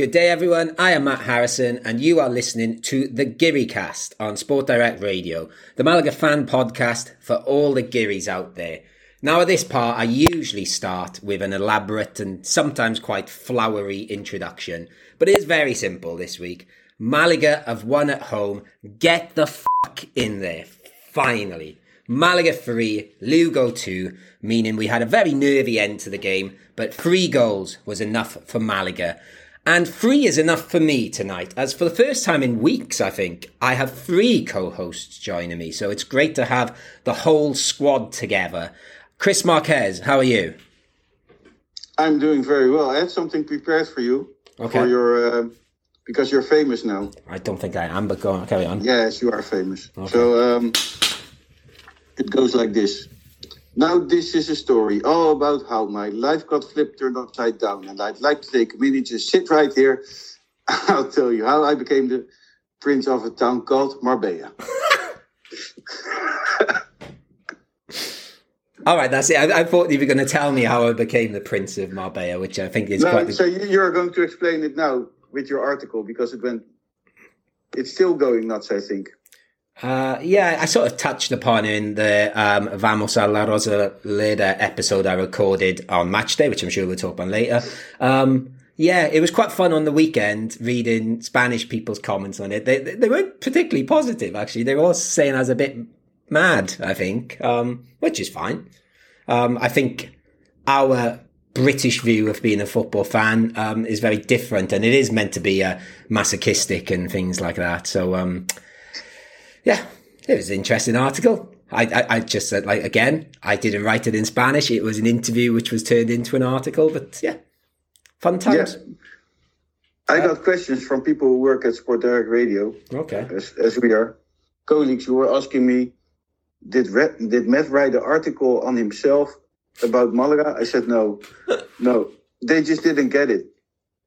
Good day, everyone. I am Matt Harrison, and you are listening to the Geary Cast on Sport Direct Radio, the Malaga fan podcast for all the Gearys out there. Now, at this part, I usually start with an elaborate and sometimes quite flowery introduction, but it is very simple this week. Malaga have won at home. Get the fuck in there. Finally. Malaga 3, Lugo 2, meaning we had a very nervy end to the game, but three goals was enough for Malaga. And three is enough for me tonight, as for the first time in weeks, I think, I have three co hosts joining me. So it's great to have the whole squad together. Chris Marquez, how are you? I'm doing very well. I had something prepared for you. Okay. For your, uh, because you're famous now. I don't think I am, but go on, carry on. Yes, you are famous. So um, it goes like this. Now this is a story all about how my life got flipped turned upside down, and I'd like to take a minute to sit right here. I'll tell you how I became the prince of a town called Marbella. All right, that's it. I, I thought you were going to tell me how I became the Prince of Marbella, which I think is No, quite. The, so you- you're going to explain it now with your article because it went. It's still going nuts, I think. Uh, yeah, I sort of touched upon in the um, Vamos a la Rosa later episode I recorded on match day, which I'm sure we'll talk about later. Um, yeah, it was quite fun on the weekend reading Spanish people's comments on it. They, they, weren't particularly positive, actually. They were all saying I was a bit mad, I think, um, which is fine. Um, I think our British view of being a football fan um, is very different, and it is meant to be uh, masochistic and things like that. So, um, yeah, it was an interesting article. I, I, I just said, like, again, I didn't write it in Spanish. It was an interview which was turned into an article, but yeah, fun times. I got questions from people who work at Sport Direct Radio, Okay. as, as we are colleagues who were asking me, did Re- did Matt write an article on himself about Malaga? I said no, no. They just didn't get it.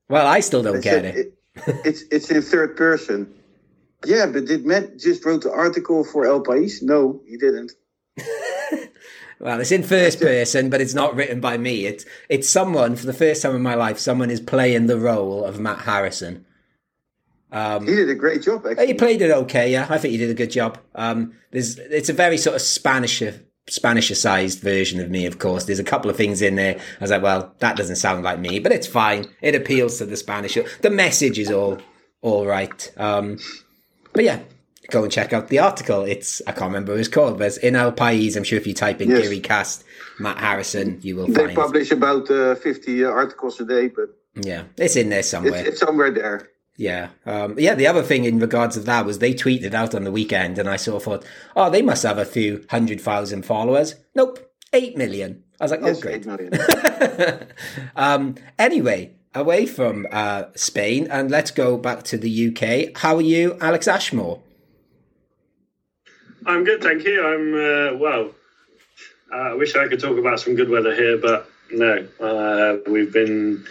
Well, I still don't They get said it. it's it's in third person. Yeah, but did Matt just wrote the article for El País? No, he didn't. Well, it's in first person, but it's not written by me. It's it's someone for the first time in my life. Someone is playing the role of Matt Harrison. Um, He did a great job, actually. he played it okay. Yeah, I think he did a good job. Um, there's it's a very sort of Spanish Spanish-sized version of me. Of course, there's a couple of things in there. I was like, well, that doesn't sound like me, but it's fine. It appeals to the Spanish. The message is all all right. Um, but yeah, go and check out the article. It's I can't remember what it's called, but it's in El País. I'm sure if you type in Yes. Geary Cast Matt Harrison, you will They find. it. publish about uh, 50 uh, articles a day, but Yeah, it's in there somewhere. it's somewhere there. Yeah. Um, yeah, the other thing in regards of that was they tweeted out on the weekend and I sort of thought, oh, they must have a few hundred thousand followers. Nope, eight million. I was like, Yes, oh, great. 8 million. um, anyway, away from uh, Spain and let's go back to the UK. How are you, Alex Ashmore? I'm good, thank you. I'm uh, well. I wish I could talk about some good weather here, but no. Uh, we've been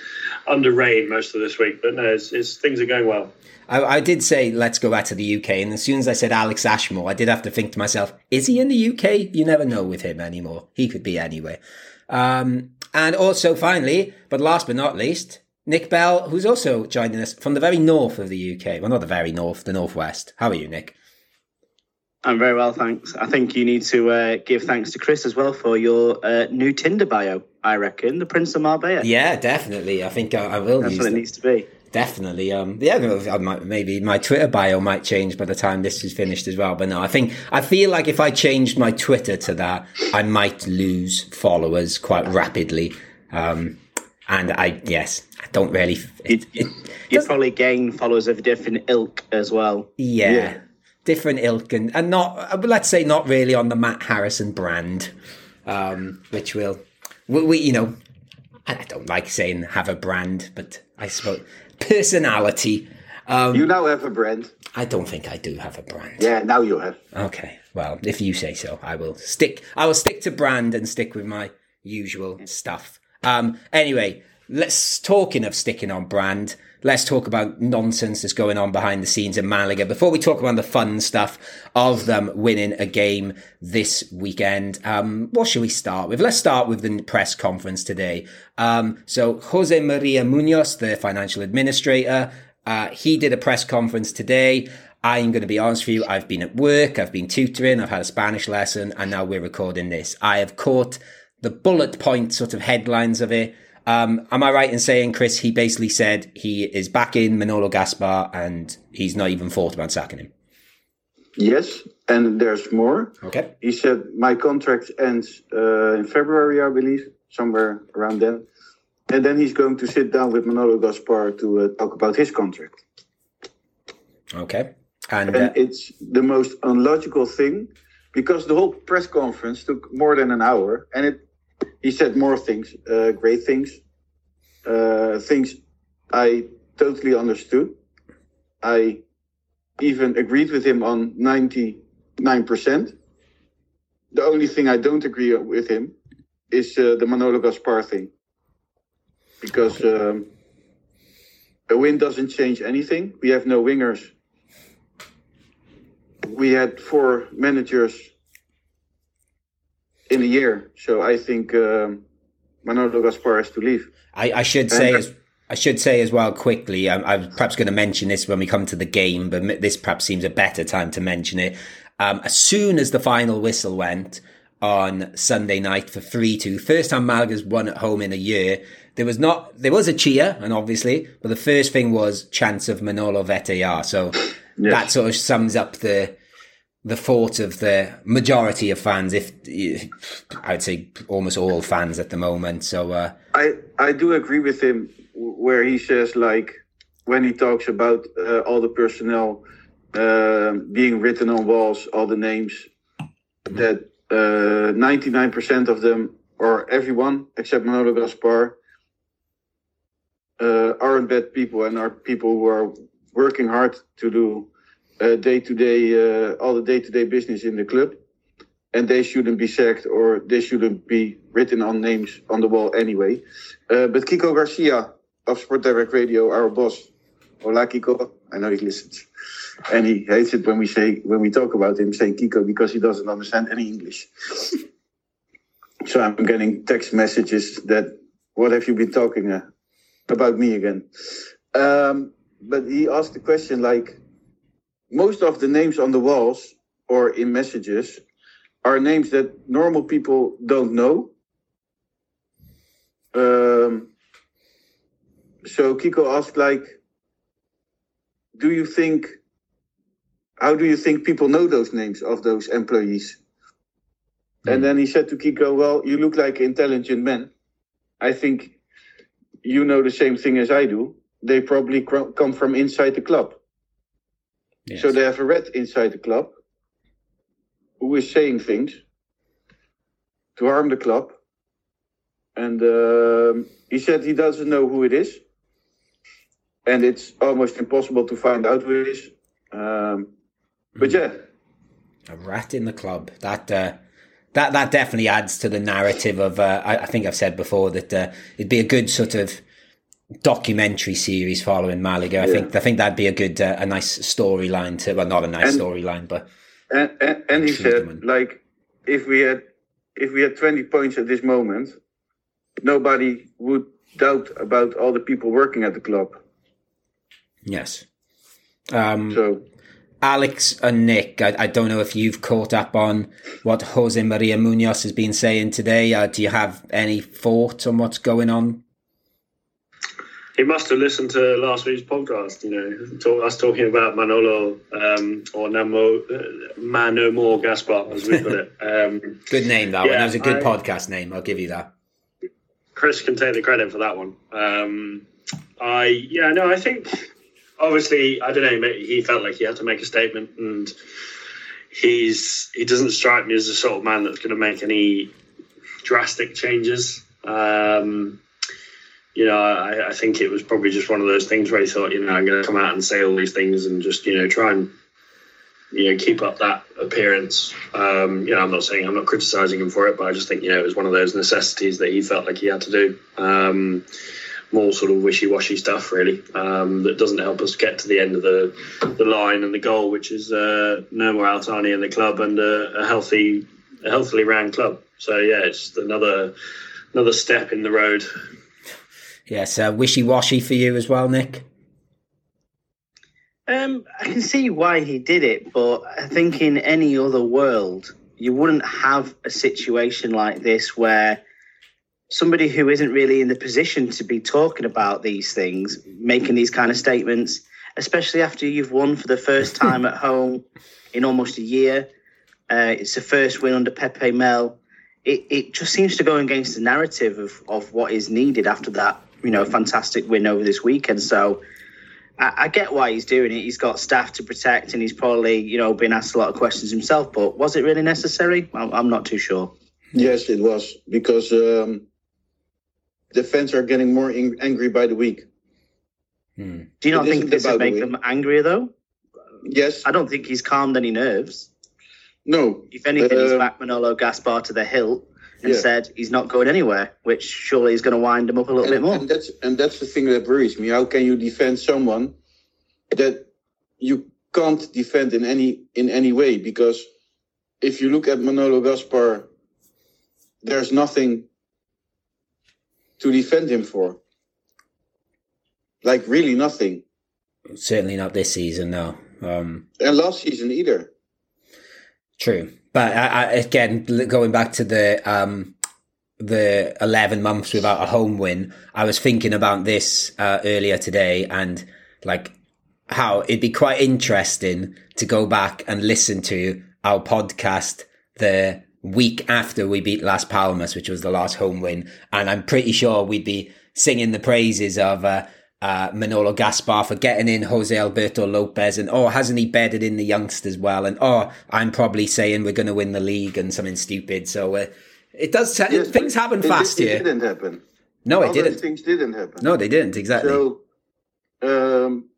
under rain most of this week, but no, it's, it's things are going well. I, I did say let's go back to the UK, and as soon as I said Alex Ashmore, I did have to think to myself, is he in the UK? You never know with him anymore. He could be anywhere. Um, and also, finally, but last but not least, Nick Bell, who's also joining us from the very north of the UK. Well, not the very north, the northwest. How are you, Nick? I'm very well, thanks. I think you need to uh, give thanks to Chris as well for your uh, new Tinder bio. I reckon the Prince of Marbella. Yeah, definitely. I think I, I will That's use what it that. needs to be. Definitely. Um, yeah, I might, maybe my Twitter bio might change by the time this is finished as well. But no, I think I feel like if I changed my Twitter to that, I might lose followers quite rapidly. Um, and I, yes, I don't really. It, it, You'd probably gain followers of a different ilk as well. yeah, Yeah. different ilk and, and not, uh, let's say, not really on the Matt Harrison brand, um, which will, we, we, you know, I don't like saying have a brand, but I suppose personality. Um, You now have a brand. I don't think I do have a brand. Yeah, now you have. Okay. Well, if you say so, I will stick. I will stick to brand and stick with my usual stuff. Um. Anyway, let's talking of sticking on brand. Let's talk about nonsense that's going on behind the scenes in Malaga before we talk about the fun stuff of them winning a game this weekend. Um, what should we start with? Let's start with the press conference today. Um, so Jose Maria Munoz, the financial administrator, uh, he did a press conference today. I'm going to be honest with you. I've been at work. I've been tutoring. I've had a Spanish lesson and now we're recording this. I have caught the bullet point sort of headlines of it. Um, am I right in saying, Chris, he basically said he is back in Manolo Gaspar and he's not even thought about sacking him? Yes, and there's more. Okay. He said, My contract ends uh, in February, I believe, somewhere around then. And then he's going to sit down with Manolo Gaspar to uh, talk about his contract. Okay. And, And uh, it's the most unlogical thing because the whole press conference took more than an hour and it he said more things, uh, great things, uh, things I totally understood. I even agreed with him on 99%. The only thing I don't agree with him is uh, the Manolo Gaspar thing. Because um, a win doesn't change anything. We have no wingers. We had four managers in a year. So I think um, Manolo Gaspar has to leave. I, I should say as I should say as well quickly. I'm, I'm perhaps going to mention this when we come to the game, but this perhaps seems a better time to mention it. Um, as soon as the final whistle went on Sunday night for three two, first time Malaga's won at home in a year. There was not there was a cheer, and obviously, but the first thing was chance of Manolo vete ya. So that sort of sums up the the thought of the majority of fans, if I'd say almost all fans at the moment. So uh, I I do agree with him where he says like when he talks about uh, all the personnel uh, being written on walls, all the names that ninety nine percent of them or everyone except Manolo Gaspar uh, aren't bad people and are people who are working hard to do day to day all the day to day business in the club and they shouldn't be sacked or they shouldn't be written on names on the wall anyway. Uh, but Kiko Garcia of Sport Direct Radio, our boss, hola Kiko, I know he listens, and he hates it when we say when we talk about him saying Kiko because he doesn't understand any English. so I'm getting text messages that what have you been talking uh, about me again? Um, but he asked the question like most of the names on the walls or in messages are names that normal people don't know. Um, so Kiko asked, like, do you think, how do you think people know those names of those employees? Mm. And then he said to Kiko, well, you look like an intelligent man. I think you know the same thing as I do. They probably cr- come from inside the club. Yes. So they have a rat inside the club who is saying things to harm the club. And um, he said he doesn't know who it is. And it's almost impossible to find out who it is. Um, but Hmm. yeah. A rat in the club. That uh, that that definitely adds to the narrative of. Uh, I, I, think I've said before that uh, it'd be a good sort of documentary series following Malaga. I think I think that'd be a good, uh, a nice storyline to. Well, not a nice storyline, but. And, and, and he said, like, if we had if we had 20 points at this moment, nobody would doubt about all the people working at the club. Yes. Um, so, Alex and Nick, I, I, don't know if you've caught up on what Jose Maria Munoz has been saying today. Uh, do you have any thoughts on what's going on? He must have listened to last week's podcast, you know, talk, us talking about Manolo um, or Namo, uh, Mano More Gaspar, as we put it. Um, good name, that yeah, one. That was a good I, podcast name. I'll give you that. Chris can take the credit for that one. Um, I, yeah, no, I think obviously, I don't know, he felt like he had to make a statement and he's, he doesn't strike me as the sort of man that's going to make any drastic changes. Um, you know, I, I, think it was probably just one of those things where he thought, you know, I'm going to come out and say all these things and just, you know, try and, you know, keep up that appearance. Um, you know, I'm not saying I'm not criticizing him for it, but I just think, you know, it was one of those necessities that he felt like he had to do. Um, more sort of wishy-washy stuff really um, that doesn't help us get to the end of the the line and the goal, which is uh, no more Al-Thani in the club and a, a healthy, a healthily ran club. So yeah, it's another another step in the road. Yes, uh, wishy-washy for you as well, Nick. Um, I can see why he did it, but I think in any other world, you wouldn't have a situation like this where somebody who isn't really in the position to be talking about these things, making these kind of statements, especially after you've won for the first time at home in almost a year. Uh, it's the first win under Pepe Mel. It, it just seems to go against the narrative of, of what is needed after that, you know, fantastic win over this weekend. So I, I get why he's doing it. He's got staff to protect, and he's probably, you know, been asked a lot of questions himself. But was it really necessary? I'm, I'm not too sure. Yes, it was because um, the fans are getting more ang- angry by the week. Hmm. Do you not It think this would make the them angrier, though? Yes, I don't think he's calmed any nerves. no, If anything, he's Um, backed Manolo Gaspar to the hilt and Yeah. said he's not going anywhere, which surely is going to wind him up a little bit more. and that's and that's the thing that worries me. How can you defend someone that you can't defend in any in any way? Because if you look at Manolo Gaspar, there's nothing to defend him for. Like really nothing. Certainly not this season, no. Um, And last season either. True, but I, I, again, going back to the um, the eleven months without a home win, I was thinking about this uh, earlier today, and like how it'd be quite interesting to go back and listen to our podcast the week after we beat Las Palmas, which was the last home win, and I'm pretty sure we'd be singing the praises of. Uh, uh, Manolo Gaspar for getting in Jose Alberto Lopez, and oh, hasn't he bedded in the youngsters well? And oh, I'm probably saying we're going to win the league and something stupid. So uh, it does. T- Yes, things happen it, fast it, here. It didn't happen. no, it didn't. Things didn't happen. No, they didn't exactly. So um,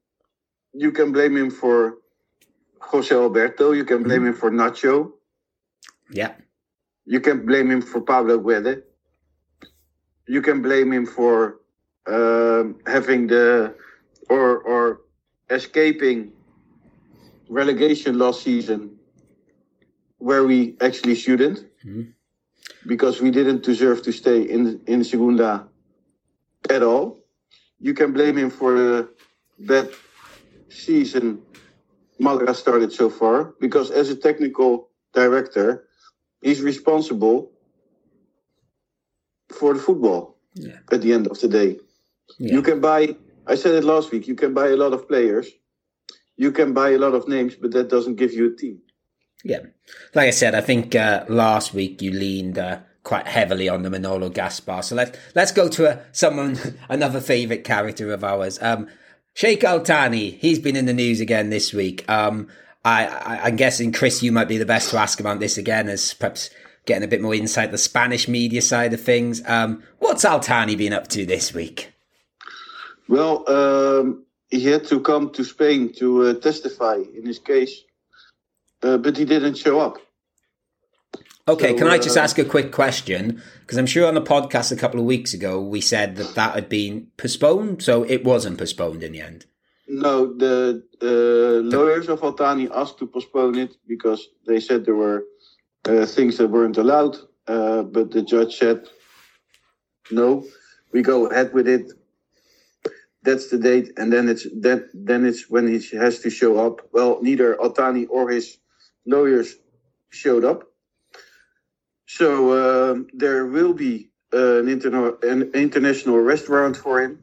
you can blame him for Jose Alberto. You can blame him for Nacho. yeah, You can blame him for Pablo Guede. You can blame him for um, having the or or escaping relegation last season, where we actually shouldn't, Mhm. because we didn't deserve to stay in in Segunda at all. You can blame him for the bad season Malaga started so far, because as a technical director, he's responsible for the football Yeah. at the end of the day. Yeah. You can buy, I said it last week, you can buy a lot of players, you can buy a lot of names, but that doesn't give you a team. Yeah, like I said, I think uh, last week you leaned uh, quite heavily on the Manolo Gaspar. So let's let's go to a, someone another favourite character of ours, um, Sheikh Al-Thani. He's been in the news again this week. Um, I, I, I'm guessing Chris, you might be the best to ask about this again, as perhaps getting a bit more insight the Spanish media side of things. Um, what's Al-Thani been up to this week? Well, um, he had to come to Spain to uh, testify in his case, uh, but he didn't show up. Okay, So, can I just uh, ask a quick question? Because I'm sure on the podcast a couple of weeks ago we said that that had been postponed, so it wasn't postponed in the end. No, the uh, lawyers of Al-Thani asked to postpone it because they said there were uh, things that weren't allowed. Uh, but the judge said, "No, we go ahead with it. That's the date, and then it's then then it's when he has to show up." Well, neither Al-Thani or his lawyers showed up, so um, there will be an, interna- an international arrest warrant for him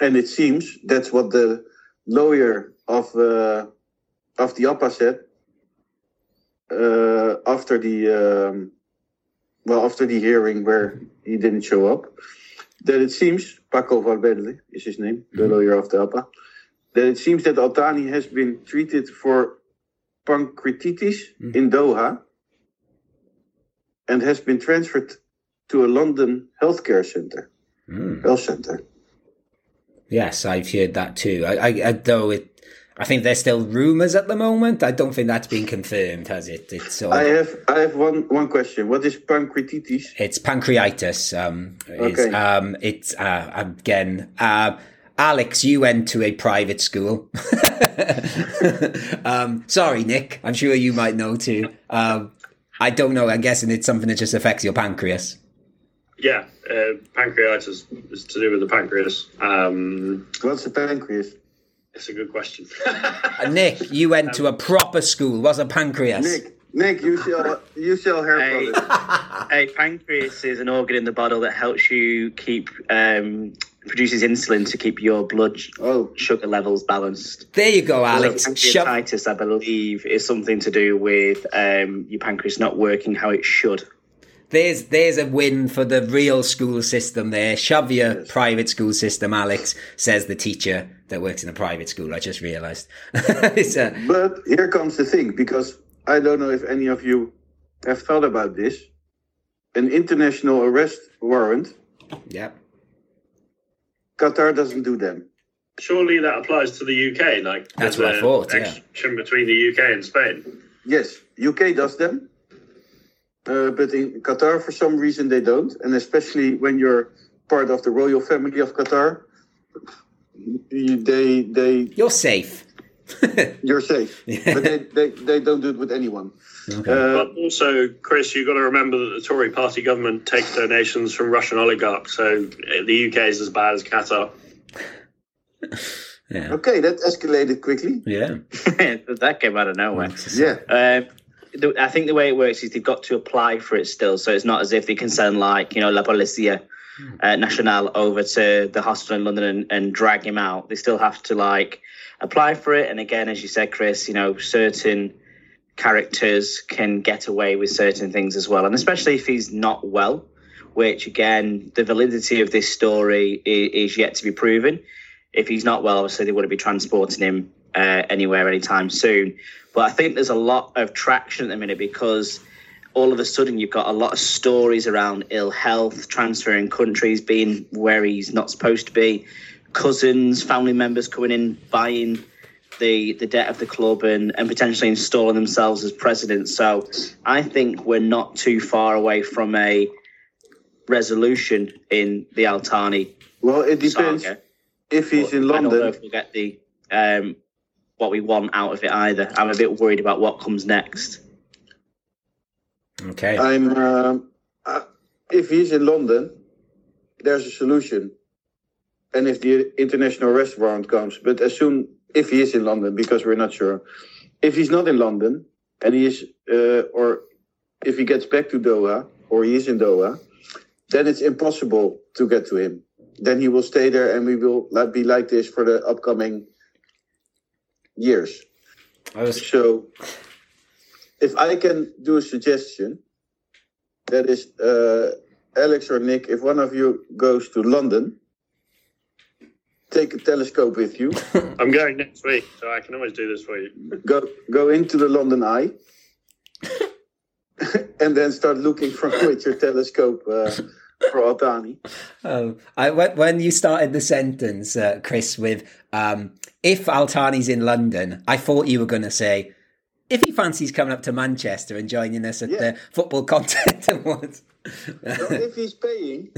and it seems that's what the lawyer of uh, of the APA said uh, after the um, well after the hearing where he didn't show up. That it seems Paco Valverde is his name, the Mhm. lawyer of the APA. That it seems that Al-Thani has been treated for pancreatitis Mhm. in Doha and has been transferred to a London healthcare center, Mm. health center. Yes, I've heard that too. I, I, I though it, I think there's still rumours at the moment. I don't think that's been confirmed, has it? It's sort I have I have one one question. What is pancreatitis? it's pancreatitis. Um, is, Okay. um, it's uh, again. Uh, Alex, you went to a private school. um, sorry, Nick. I'm sure you might know too. Um, I don't know. I'm guessing it's something that just affects your pancreas. Yeah, uh, pancreatitis is to do with the pancreas. Um, What's the pancreas? It's a good question. Uh, Nick, you went to a proper school. What's a pancreas? Nick, Nick, you sell you sell hair Hey. products. A pancreas is an organ in the body that helps you keep um, produces insulin to keep your blood Oh, sugar levels balanced. There you go, Alex. Shove, Pancreatitis, I believe, is something to do with um, your pancreas not working how it should. there's there's a win for the real school system there. Shove your Yes. private school system, Alex, says the teacher that works in a private school. I just realised. it's a, but here comes the thing because I don't know if any of you have thought about this. An international arrest warrant, yeah. Qatar doesn't do them. Surely that applies to the UK. Like That's there's what I a thought, yeah. Between the UK and Spain. Yes, UK does them, uh, but in Qatar, for some reason, they don't. And especially when you're part of the royal family of Qatar, you, they they You're safe. you're safe. Yeah. But they, they they don't do it with anyone. Okay. Uh, But also, Chris, you've got to remember that the Tory party government takes donations from Russian oligarchs. So uh, the UK is as bad as Qatar. yeah. okay, that escalated quickly. Yeah. that came out of nowhere. Yeah, the, I think the way it works is they've got to apply for it still, so it's not as if they can send like you know La Policia uh, Nacional over to the hospital in London and, and drag him out. They still have to like apply for it, and again, as you said, Chris, you know certain characters can get away with certain things as well, and especially if he's not well. Which again, the validity of this story is, is yet to be proven. If he's not well, obviously they wouldn't be transporting him uh, anywhere anytime soon. But I think there's a lot of traction at the minute because all of a sudden you've got a lot of stories around ill health, transferring countries, being where he's not supposed to be, cousins, family members coming in, buying the the debt of the club and, and potentially installing themselves as president. So I think we're not too far away from a resolution in the Al-Thani well, it depends saga. if he's in I don't know London. if we'll get the um, what we want out of it either. I'm a bit worried about what comes next. Okay. I'm um, uh, if he's in London, there's a solution. And if the international arrest warrant comes, but as soon if he is in London, because we're not sure, if he's not in London and he is, uh, or if he gets back to Doha or he is in Doha, then it's impossible to get to him. Then he will stay there, and we will be like this for the upcoming years. I was So, if I can do a suggestion, that is, uh, Alex or Nick, if one of you goes to London, take a telescope with you, I'm going next week, so I can always do this for you. go go into the London Eye, and then start looking from with your telescope uh, for Al-Thani. Oh, I when when you started the sentence, uh, Chris, with um, "if Al-Thani's in London," I thought you were going to say, "if he fancies coming up to Manchester and joining us at Yeah. the Football Content Awards." So if he's paying,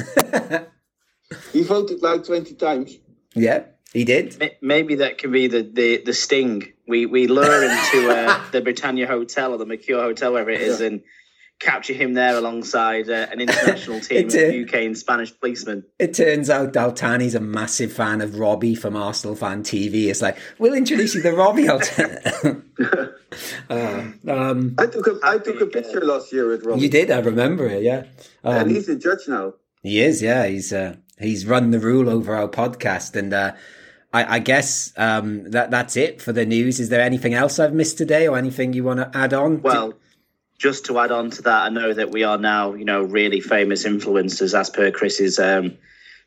he voted like twenty times. yeah, he did. Maybe that could be the, the, the sting. We we lure him to uh, the Britannia Hotel or the Mercure Hotel, wherever it is, and capture him there alongside uh, an international team of a- UK and Spanish policemen. It turns out Al-Thani's a massive fan of Robbie from Arsenal Fan TV. It's like we'll introduce you to Robbie. Al-Thani. uh, um, I took a I took a picture last year with Robbie, you did, I remember it. Yeah, and um, he's a judge now. He is, yeah. He's uh, he's run the rule over our podcast, and uh, I, I guess um, that that's it for the news. Is there anything else I've missed today, or anything you want to add on? Well, just to add on to that, I know that we are now, you know, really famous influencers, as per Chris's um,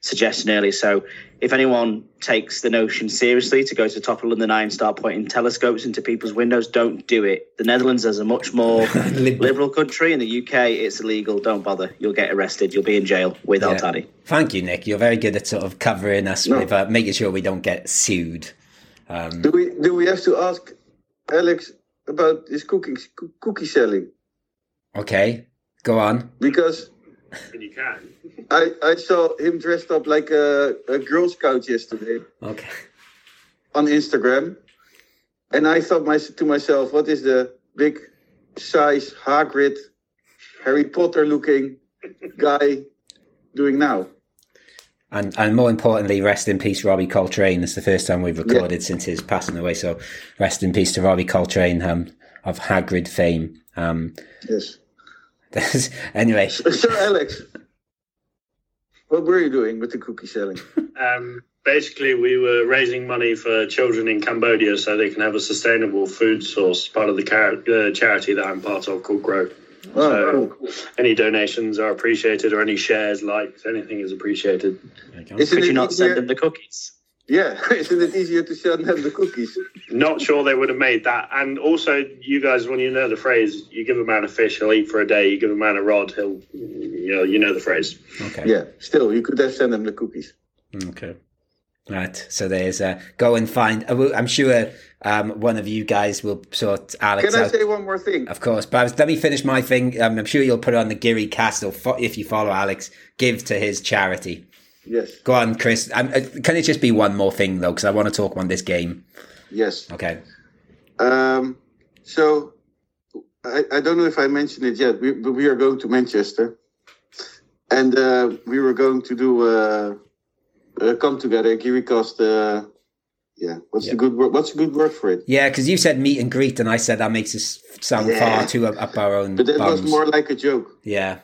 suggestion earlier. So, if anyone takes the notion seriously to go to the top of London Eye and start pointing telescopes into people's windows, don't do it. The Netherlands is a much more liberal country. In the UK, it's illegal. Don't bother. You'll get arrested. You'll be in jail with Yeah. Al-Thani. Thank you, Nick. You're very good at sort of covering us No. with uh, making sure we don't get sued. Um, Do we do we have to ask Alex about his cooking cookie selling? Okay, go on. Because And you can. I, I saw him dressed up like a, a Girl Scout yesterday Okay. on Instagram. And I thought my, to myself, what is the big size Hagrid, Harry Potter looking guy doing now? And and more importantly, rest in peace, Robbie Coltrane. It's the first time we've recorded since his passing away. So rest in peace to Robbie Coltrane um, of Hagrid fame. Um, Yes. There's- anyway, So, Alex, what were you doing with the cookie selling? Um, basically, we were raising money for children in Cambodia so they can have a sustainable food source, part of the car- uh, charity that I'm part of called Grow. Oh, cool. Any donations are appreciated, or any shares, likes, anything is appreciated. Could you not send them the cookies? Yeah, isn't it easier to send them the cookies? Not sure they would have made that. And also, you guys, when you know the phrase, you give a man a fish, he'll eat for a day. You give a man a rod, he'll, you know, you know the phrase. okay. Yeah, still, you could have sent them the cookies. Okay. Right. So there's uh, go and find. I will- I'm sure um, one of you guys will sort Alex Can I out. say one more thing? Of course, but let me finish my thing. Um, I'm sure you'll put it on the Geary cast, or fo- if you follow Alex, give to his charity. Yes, Go on, Chris. Um, uh, can it just be one more thing though? Because I want to talk about this game. yes. Okay. Um, so I, I don't know if I mentioned it yet, we, but we are going to Manchester, and uh, we were going to do uh, uh, come together. KiriCast. Uh, yeah, what's Yeah. the good word? What's a good word for it? Yeah, because you said meet and greet, and I said that makes us sound Yeah. far too up, up our own But that was more like a joke. Yeah.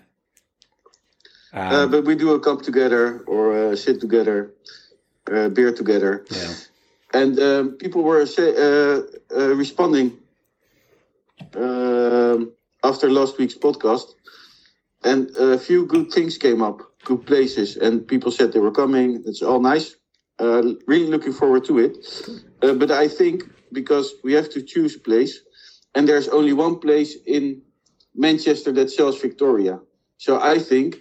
Um, uh, but we do a cup together or uh, sit together, uh, beer together, yeah. and um, people were say, uh, uh, responding um, after last week's podcast, and a few good things came up, good places, and people said they were coming. It's all nice. Uh, really looking forward to it. Uh, but I think because we have to choose a place, and there's only one place in Manchester that sells Victoria. So I think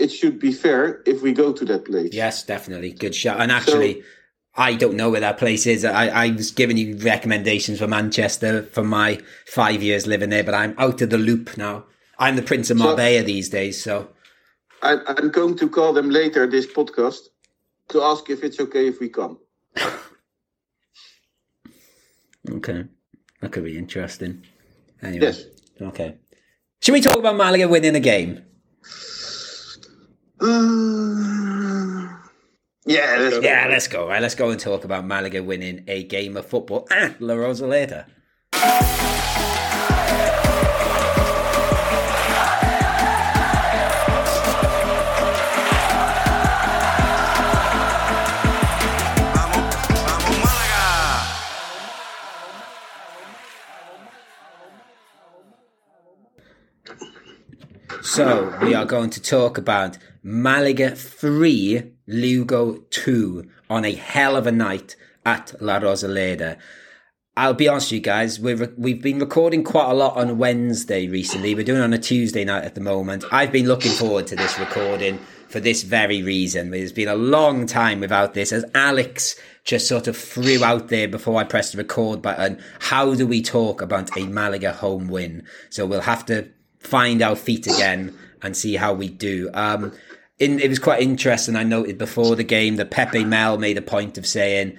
it should be fair if we go to that place. Yes, definitely. Good shot. And actually, I don't know where that place is. I, I was giving you recommendations for Manchester for my five years living there, but I'm out of the loop now. I'm the Prince of So- Marbella these days, so I, I'm going to call them later this podcast to ask if it's okay if we come. okay. That could be interesting. Anyway. Yes. Okay. Should we talk about Malaga winning a game? Uh, yeah, let's go. Yeah, let's go. Right, let's go and talk about Malaga winning a game of football at La Rosaleda. So we are going to talk about Malaga 3, Lugo 2 on a hell of a night at La Rosaleda. I'll be honest with you guys, we've, we've been recording quite a lot on Wednesday recently. We're doing on a Tuesday night at the moment. I've been looking forward to this recording for this very reason. It's been a long time without this, as Alex just sort of threw out there before I pressed the record button. How do we talk about a Malaga home win? So we'll have to find our feet again and see how we do. Um, in, it was quite interesting. I noted before the game that Pepe Mel made a point of saying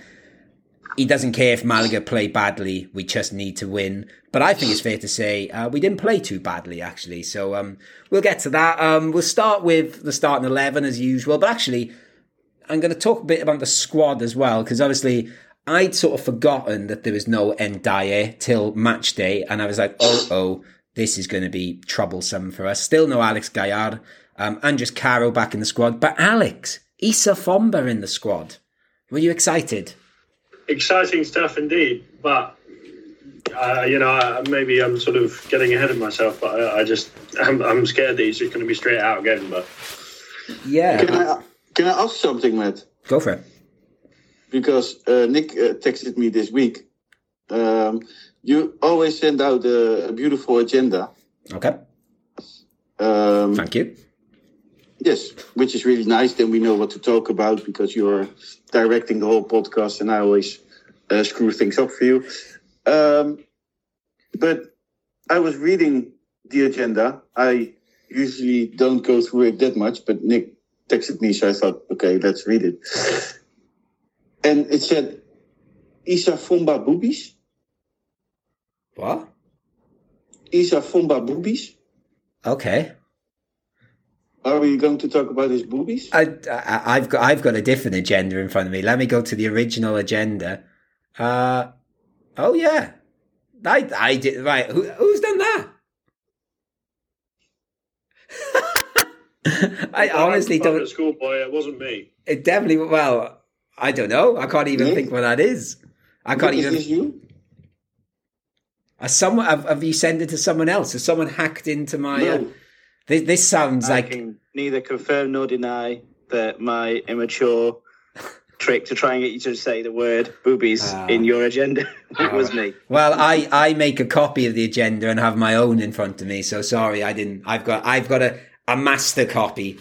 he doesn't care if Malaga play badly. We just need to win. But I think it's fair to say uh, we didn't play too badly, actually. So um, we'll get to that. Um, we'll start with the starting 11 as usual. But actually, I'm going to talk a bit about the squad as well, because obviously I'd sort of forgotten that there was no Ndiaye till match day. And I was like, oh, oh, this is going to be troublesome for us. Still no Alex Gallar um, and just Caro back in the squad. But Alex, Issa Fomba in the squad. Were you excited? Exciting stuff indeed, but uh, you know, maybe I'm sort of getting ahead of myself. But I, I just, I'm, I'm scared that he's just going to be straight out again. But Yeah. Can I, can I ask something, Matt? Go for it. Because uh, Nick uh, texted me this week. Um, you always send out a, a beautiful agenda. Okay. Um, Thank you. Yes, which is really nice. Then we know what to talk about because you're directing the whole podcast, and I always uh, screw things up for you. Um, but I was reading the agenda. I usually don't go through it that much, but Nick texted me, so I thought, okay, let's read it. And it said Issa Fomba Boobies. What? Issa Fomba Boobies. Okay. Are we going to talk about his boobies? I, I, I've got I've got a different agenda in front of me. Let me go to the original agenda. Uh, oh yeah, I I did right. Who, who's done that? I honestly I'm don't. a schoolboy. It wasn't me. It definitely. Well, I don't know. I can't even Nick? think what that is. I can't Is even. this you? Uh, someone have, have you sent it to someone else? Has someone hacked into my? Uh, No. This, this sounds I like can neither confirm nor deny that my immature trick to try and get you to say the word boobies Ah. in your agenda it was me. Well, I, I make a copy of the agenda and have my own in front of me. So sorry, I didn't. I've got I've got a, a master copy.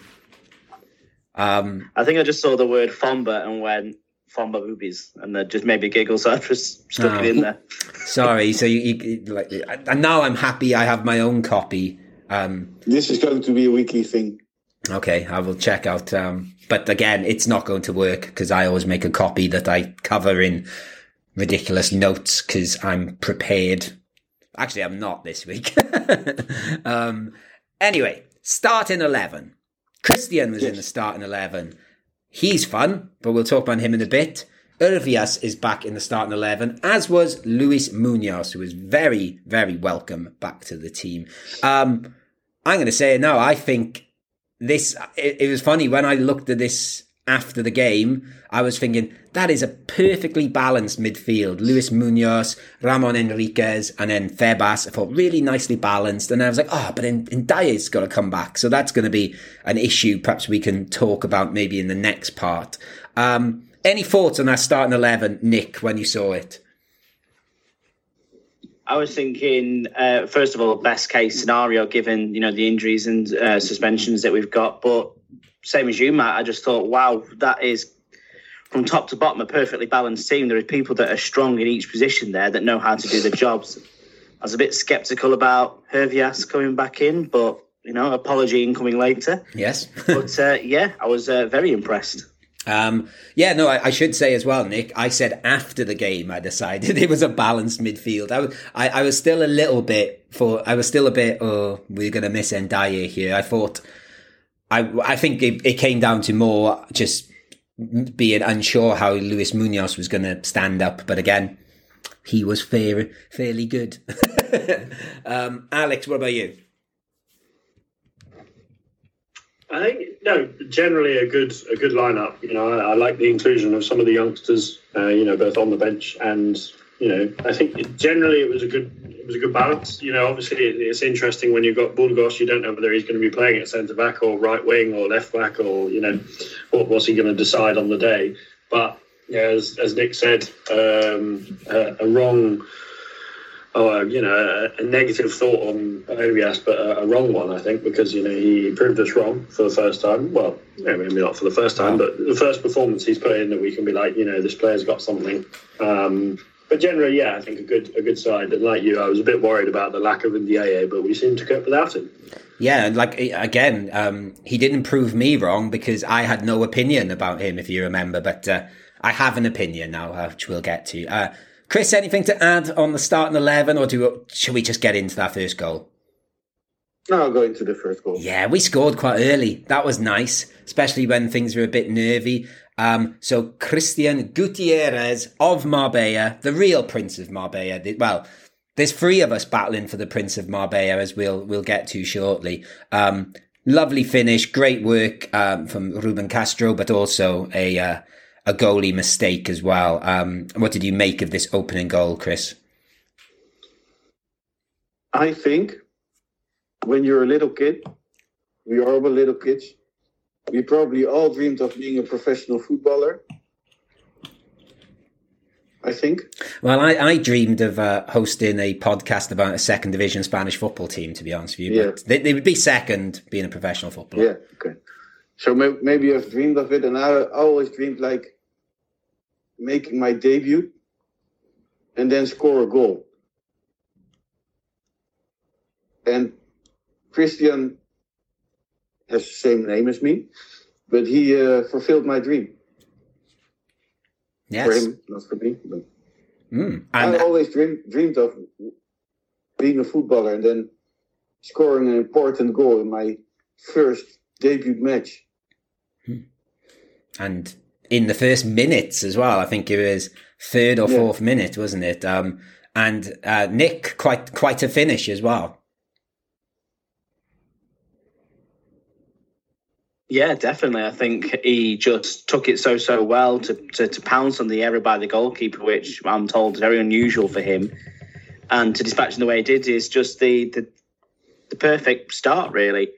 Um, I think I just saw the word Fomba and went Fomba boobies, and that just made me giggle, so I just stuck Oh. it in there. sorry. So you, you like, and now I'm happy. I have my own copy. Um, This is going to be a weekly thing. okay, I will check out. Um, but again, it's not going to work because I always make a copy that I cover in ridiculous notes because I'm prepared. Actually, I'm not this week. um, anyway, starting 11. Christian was in Yes. the starting 11. He's fun, but we'll talk about him in a bit. Hervias is back in the starting 11, as was Luis Munoz, who was very, very welcome back to the team. Um, I'm going to say it now. I think this, it, it was funny when I looked at this after the game, I was thinking that is a perfectly balanced midfield. Luis Munoz, Ramon Enriquez, and then Febas. I thought really nicely balanced. And I was like, oh, but in, Ndiaye's got to come back. So that's going to be an issue perhaps we can talk about maybe in the next part. Um, any thoughts on that starting 11, Nick, when you saw it? I was thinking, uh, first of all, best case scenario given you know the injuries and uh, suspensions that we've got. But same as you, Matt, I just thought, wow, that is from top to bottom a perfectly balanced team. There are people that are strong in each position there that know how to do the jobs. I was a bit skeptical about Hervias coming back in, but you know, apology incoming later. Yes. But uh, yeah, I was uh, very impressed. Um, yeah, no, I, I should say as well, Nick. I said after the game, I decided it was a balanced midfield. I was, I, I was still a little bit for, I was still a bit, oh, we're going to miss Ndiaye here. I thought, I, I think it, it came down to more just being unsure how Luis Munoz was going to stand up. But again, he was fair, fairly good. um, Alex, what about you? I think no, generally a good a good lineup. You know, I, I like the inclusion of some of the youngsters. Uh, you know, both on the bench and you know, I think it, generally it was a good it was a good balance. You know, obviously it, it's interesting when you've got Burgos, you don't know whether he's going to be playing at centre back or right wing or left back or you know, what was he going to decide on the day. But yeah, as, as Nick said, um, a, a wrong oh, uh, you know, a, a negative thought on Hervias, but a, a wrong one, I think, because you know he proved us wrong for the first time. Well, maybe not for the first time, but the first performance he's put in that we can be like, you know, this player's got something. Um, but generally, yeah, I think a good a good side. And like you, I was a bit worried about the lack of Ndiaye, but we seem to cope without him. Yeah, and like again, um, he didn't prove me wrong because I had no opinion about him, if you remember. But uh, I have an opinion now, uh, which we'll get to. Uh, Chris, anything to add on the starting eleven, or do we, should we just get into that first goal? No, I'll go into the first goal. Yeah, we scored quite early. That was nice, especially when things were a bit nervy. Um, so Christian Gutierrez of Marbella, the real Prince of Marbella. Well, there's three of us battling for the Prince of Marbella, as we'll we'll get to shortly. Um, lovely finish, great work um, from Ruben Castro, but also a uh, a goalie mistake as well. Um, what did you make of this opening goal, Chris? I think when you're a little kid, we are all little kids. We probably all dreamed of being a professional footballer. I think. Well, I, I dreamed of uh, hosting a podcast about a second division Spanish football team, to be honest with you. Yeah. But they, they would be second being a professional footballer. Yeah. Okay. So may- maybe I've dreamed of it, and I I always dreamed like making my debut and then score a goal. And Christian has the same name as me, but he uh, fulfilled my dream for Yes. him, not for me. But Mm. I always dream, dreamed of being a footballer and then scoring an important goal in my first debut match. and in the first minutes as well. I think it was third or Yeah. fourth minute, wasn't it? Um, and uh, Nick quite quite a finish as well. Yeah, definitely. I think he just took it so so well to, to to pounce on the error by the goalkeeper, which I'm told is very unusual for him, and to dispatch him the way he did is just the the, the perfect start. Really,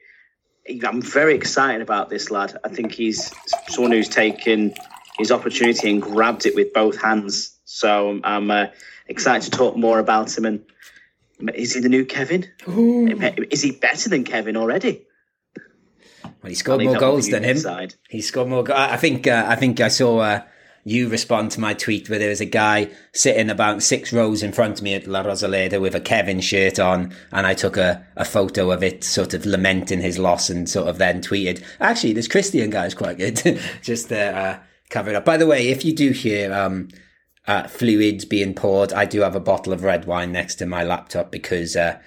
I'm very excited about this lad. I think he's someone who's taken his opportunity and grabbed it with both hands. So I'm, I'm uh, excited to talk more about him. And is he the new Kevin? Is he better than Kevin already? Well, he scored more goals than him. He scored more. Go- I I think. Uh, I think I saw uh, you respond to my tweet where there was a guy sitting about six rows in front of me at La Rosaleda with a Kevin shirt on, and I took a, a photo of it, sort of lamenting his loss, and sort of then tweeted, "Actually, this Christian guy is quite good." Just uh, uh, cover it up. By the way, if you do hear um, uh, fluids being poured, I do have a bottle of red wine next to my laptop because. Uh,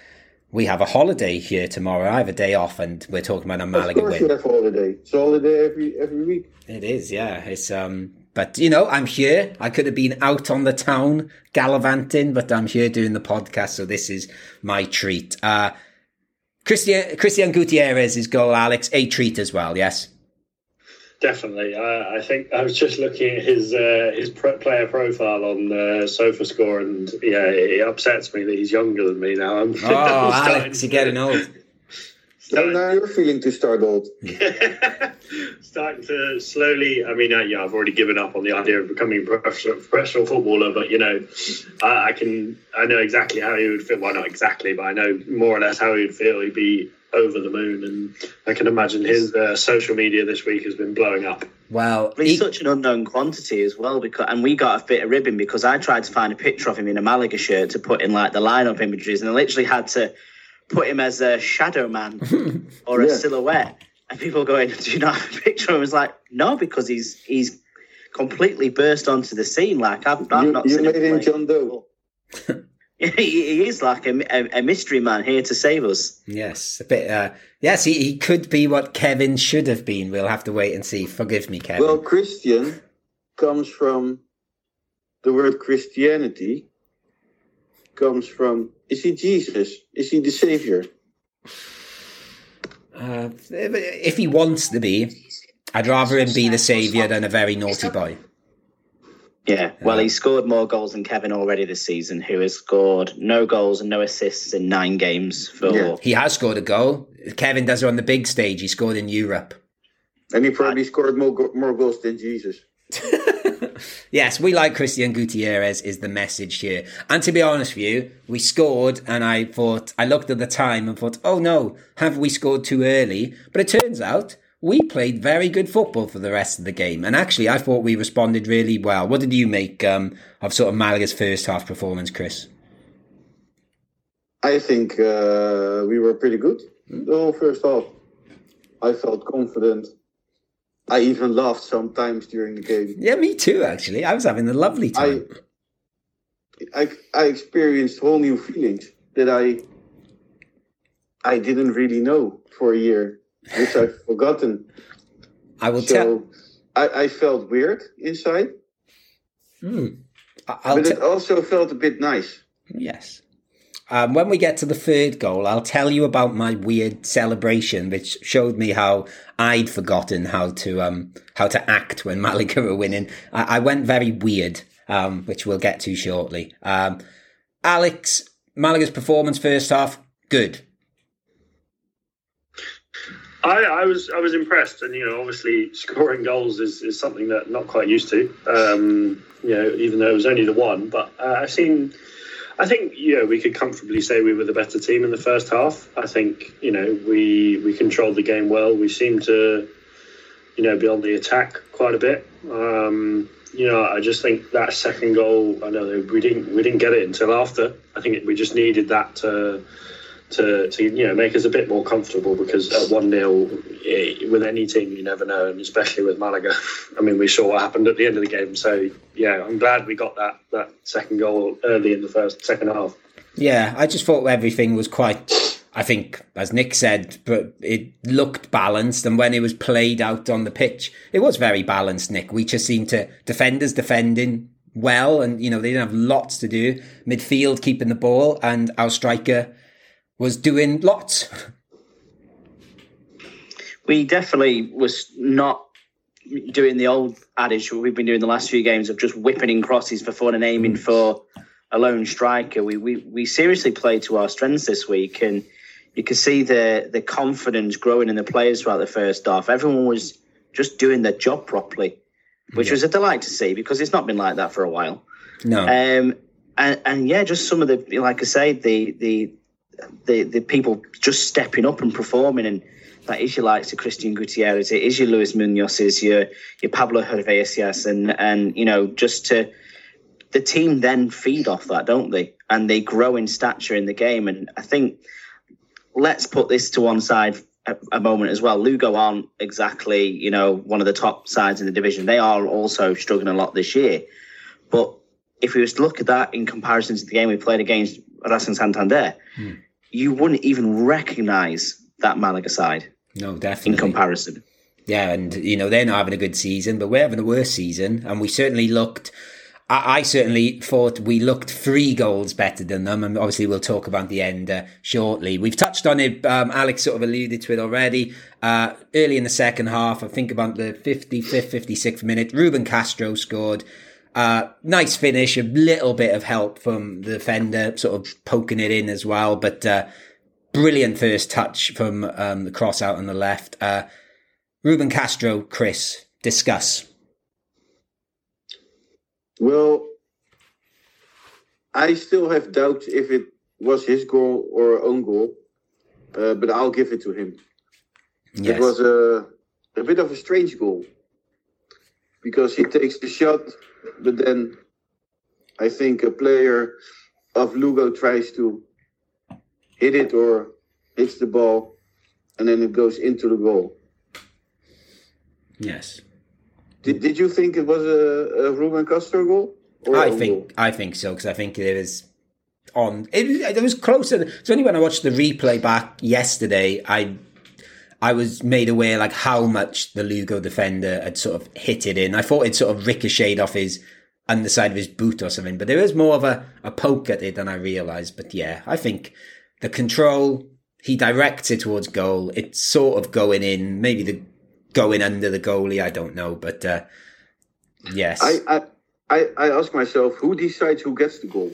we have a holiday here tomorrow. I have a day off, and we're talking about a Of Malaga course, win. you have holiday. It's a holiday every every week. It is, yeah. It's um, but you know, I'm here. I could have been out on the town gallivanting, but I'm here doing the podcast, so this is my treat. Uh, Christian Christian Gutierrez's goal, Alex, a treat as well. Yes, Definitely. I, I think I was just looking at his uh, his player profile on uh, SofaScore, and yeah, it upsets me that he's younger than me now. I'm, Oh, I'm Alex, you're getting old. So starting- now you're feeling to start old. starting to slowly. I mean, uh, yeah, I've already given up on the idea of becoming a professional, professional footballer, but you know, I, I can. I know exactly how he would feel. Well, not exactly, but I know more or less how he would feel. He'd be over the moon, and I can imagine his uh, social media this week has been blowing up. Wow, But he's he- such an unknown quantity as well, because and we got a bit of ribbon because I tried to find a picture of him in a Malaga shirt to put in like the lineup images, and I literally had to put him as a shadow man or a Yeah. silhouette. And people going, "Do you not have a picture?" of him?" I was like, "No, because he's he's completely burst onto the scene. Like I've, I've You, not you seen made him him play John Doe. he, he is like a, a, a mystery man here to save us. yes, a bit. Uh, yes, he, he could be what Kevin should have been. We'll have to wait and see. Forgive me, Kevin. Well, Christian comes from the word Christianity. Comes from is he Jesus? Is he the Savior? Uh, if he wants to be, I'd rather him be the saviour than a very naughty boy. Yeah, well, he scored more goals than Kevin already this season, who has scored no goals and no assists in nine games for. Yeah. He has scored a goal. Kevin does it on the big stage. He scored in Europe. And he probably scored more more goals than Jesus. Yes, we like Christian Gutierrez is the message here. And to be honest with you, we scored and I thought, I looked at the time and thought, oh no, have we scored too early? But it turns out we played very good football for the rest of the game. And actually, I thought we responded really well. What did you make um, of sort of Malaga's first half performance, Chris? I think uh, we were pretty good the whole first half. I felt confident. I even laughed sometimes during the game. Yeah, me too, actually. I was having a lovely I, time. I, I experienced whole new feelings that I, I didn't really know for a year, which I've forgotten. I, will tell. I, I felt weird inside, Hmm. I- I'll but te- it also felt a bit nice. Yes. Um, when we get to the third goal, I'll tell you about my weird celebration, which showed me how I'd forgotten how to um, how to act when Malaga were winning. I, I went very weird, um, which we'll get to shortly. Um, Alex, Malaga's performance first half, good. I, I was I was impressed, and you know, obviously scoring goals is, is something that I'm not quite used to. Um, you know, even though it was only the one, but uh, I've seen. I think know we could comfortably say we were the better team in the first half. I think you know we we controlled the game well. We seemed to you know, beyond the attack quite a bit. Um, you know, I just think that second goal. I know we didn't we didn't get it until after. I think it, we just needed that to to, to you know make us a bit more comfortable because at one 0 eh, with any team you never know, and especially with Malaga. I mean, we saw what happened at the end of the game. So yeah, I'm glad we got that that second goal early in the first second half. Yeah, I just thought everything was quite. I think, as Nick said, but it looked balanced, and when it was played out on the pitch, it was very balanced. Nick, we just seemed to defenders defending well, and you know they didn't have lots to do. Midfield keeping the ball, and our striker was doing lots. We definitely was not doing the old adage we've been doing the last few games of just whipping in crosses for fun and aiming for a lone striker. We we we seriously played to our strengths this week, and you could see the the confidence growing in the players throughout the first half. Everyone was just doing their job properly, which Yeah. was a delight to see because it's not been like that for a while. No, Um, and, and yeah, just some of the like I say, the the the the people just stepping up and performing, and that is your likes of Christian Gutierrez, it is your Luis Munoz's, your your Pablo Hervias, and and you know just to the team then feed off that, don't they? And they grow in stature in the game, and I think let's put this to one side a, a moment as well. Lugo aren't exactly you know one of the top sides in the division. They are also struggling a lot this year, but if we was to look at that in comparison to the game we played against Racing Santander, hmm. You wouldn't even recognise that Malaga side no, definitely. in comparison. Yeah, and you know they're not having a good season, but we're having a worse season, and we certainly looked. I, I certainly thought we looked three goals better than them, and obviously we'll talk about the end uh, shortly. We've touched on it. Um, Alex sort of alluded to it already. Uh, early in the second half, I think about the fifty-fifth, fifty-sixth minute, Ruben Castro scored. Uh, nice finish, a little bit of help from the defender, sort of poking it in as well, but uh, brilliant first touch from um, the cross out on the left. Uh, Ruben Castro, Chris, discuss. Well, I still have doubts if it was his goal or own goal, uh, but I'll give it to him. Yes. It was a, a bit of a strange goal because he takes the shot, but then I think a player of Lugo tries to hit it or hits the ball, and then it goes into the goal. yes. Did, did you think it was a, a Ruben Castro goal? Or I think goal? I think so because I think it was on. It, it was closer. It's only when I watched the replay back yesterday I I was made aware like how much the Lugo defender had sort of hit it in. I thought it sort of ricocheted off his underside of his boot or something, but there was more of a, a poke at it than I realised. But yeah, I think the control he directs it towards goal. It's sort of going in, maybe the going under the goalie. I don't know, but uh, yes, I, I, I, I ask myself, who decides who gets the goal?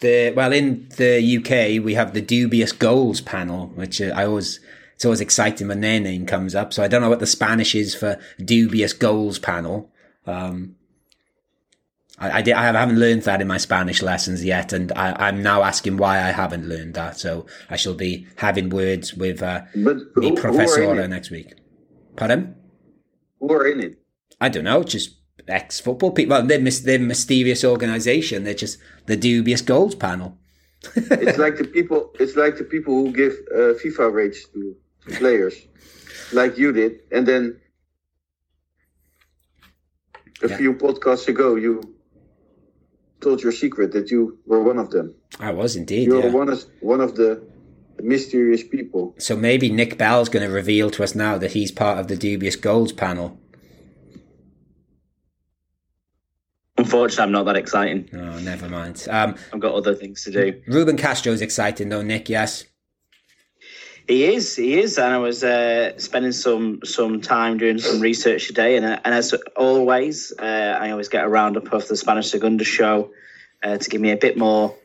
the well in the UK we have the dubious goals panel, which uh, I always it's always exciting when their name comes up. So I don't know what the Spanish is for dubious goals panel. Um, I, I, did, I haven't learned that in my Spanish lessons yet, and I, I'm now asking why I haven't learned that. So I shall be having words with uh, the who, who, are professor next week. Pardon? who are in it? I don't know, just ex football people. Well, they're, they're a mysterious organisation. They're just the dubious goals panel. It's like the people. It's like the people who give uh, FIFA rates to, to players, like you did, and then a Yeah. few podcasts ago you told your secret that you were one of them. I was indeed. You're yeah. one of one of the mysterious people. So maybe Nick Bell's going to reveal to us now that he's part of the dubious goals panel. Unfortunately, I'm not that exciting. Oh, never mind. Um, I've got other things to do. Ruben Castro's exciting though, Nick. Yes. He is, he is, and I was uh, spending some some time doing some research today, and uh, and as always, uh, I always get a roundup of the Spanish Segunda show uh, to give me a bit more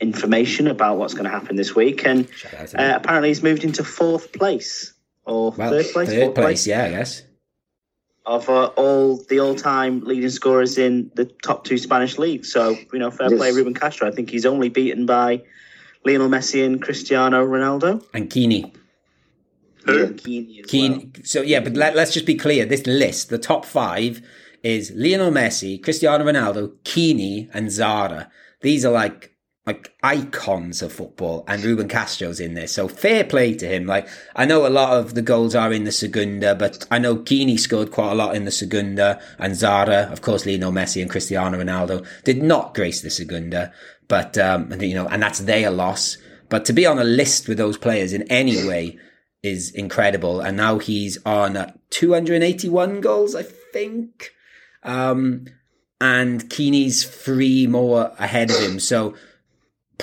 information about what's going to happen this week. And Shout out to him. uh, apparently, he's moved into fourth place or well, third place, third fourth place. Yeah, I guess. Of uh, all the all-time leading scorers in the top two Spanish leagues. So you know, fair Yes. play, Ruben Castro. I think he's only beaten by Lionel Messi and Cristiano Ronaldo. And Quini. Who? Quini as well. So yeah, but let, let's just be clear. This list, the top five, is Lionel Messi, Cristiano Ronaldo, Quini, and Zarra. These are like like icons of football, and Ruben Castro's in there. So fair play to him. Like I know a lot of the goals are in the Segunda, but I know Quini scored quite a lot in the Segunda, and Zarra, of course, Lionel Messi and Cristiano Ronaldo did not grace the Segunda. But um, you know, and that's their loss. But to be on a list with those players in any way is incredible. And now he's on uh, 281 goals, I think. Um, and Quini's three more ahead of him. So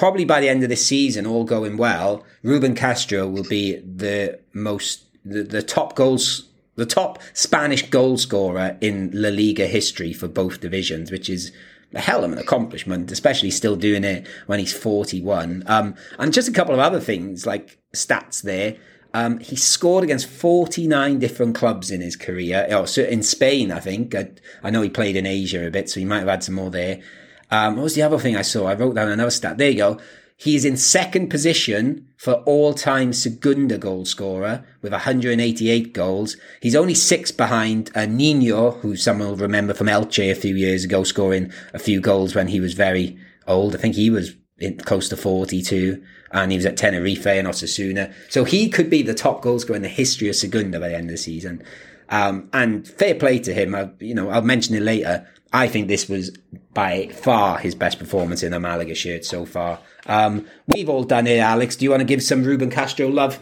probably by the end of this season, all going well, Ruben Castro will be the most, the, the top goals, the top Spanish goal scorer in La Liga history for both divisions, which is a hell of an accomplishment, especially still doing it when he's 41. Um, and just a couple of other things, like stats there. Um, he scored against 49 different clubs in his career. Oh, so in Spain, I think. I, I know he played in Asia a bit, so he might have had some more there. Um, what was the other thing I saw? I wrote down another stat. There you go. He's in second position for all-time Segunda goal scorer with 188 goals. He's only six behind uh, Nino, who someone will remember from Elche a few years ago, scoring a few goals when he was very old. I think he was in, close to 42 and he was at Tenerife and Osasuna. So he could be the top goal scorer in the history of Segunda by the end of the season. Um, and fair play to him. I, you know, I'll mention it later. I think this was by far his best performance in a Malaga shirt so far. Um, we've all done it, Alex. Do you want to give some Ruben Castro love?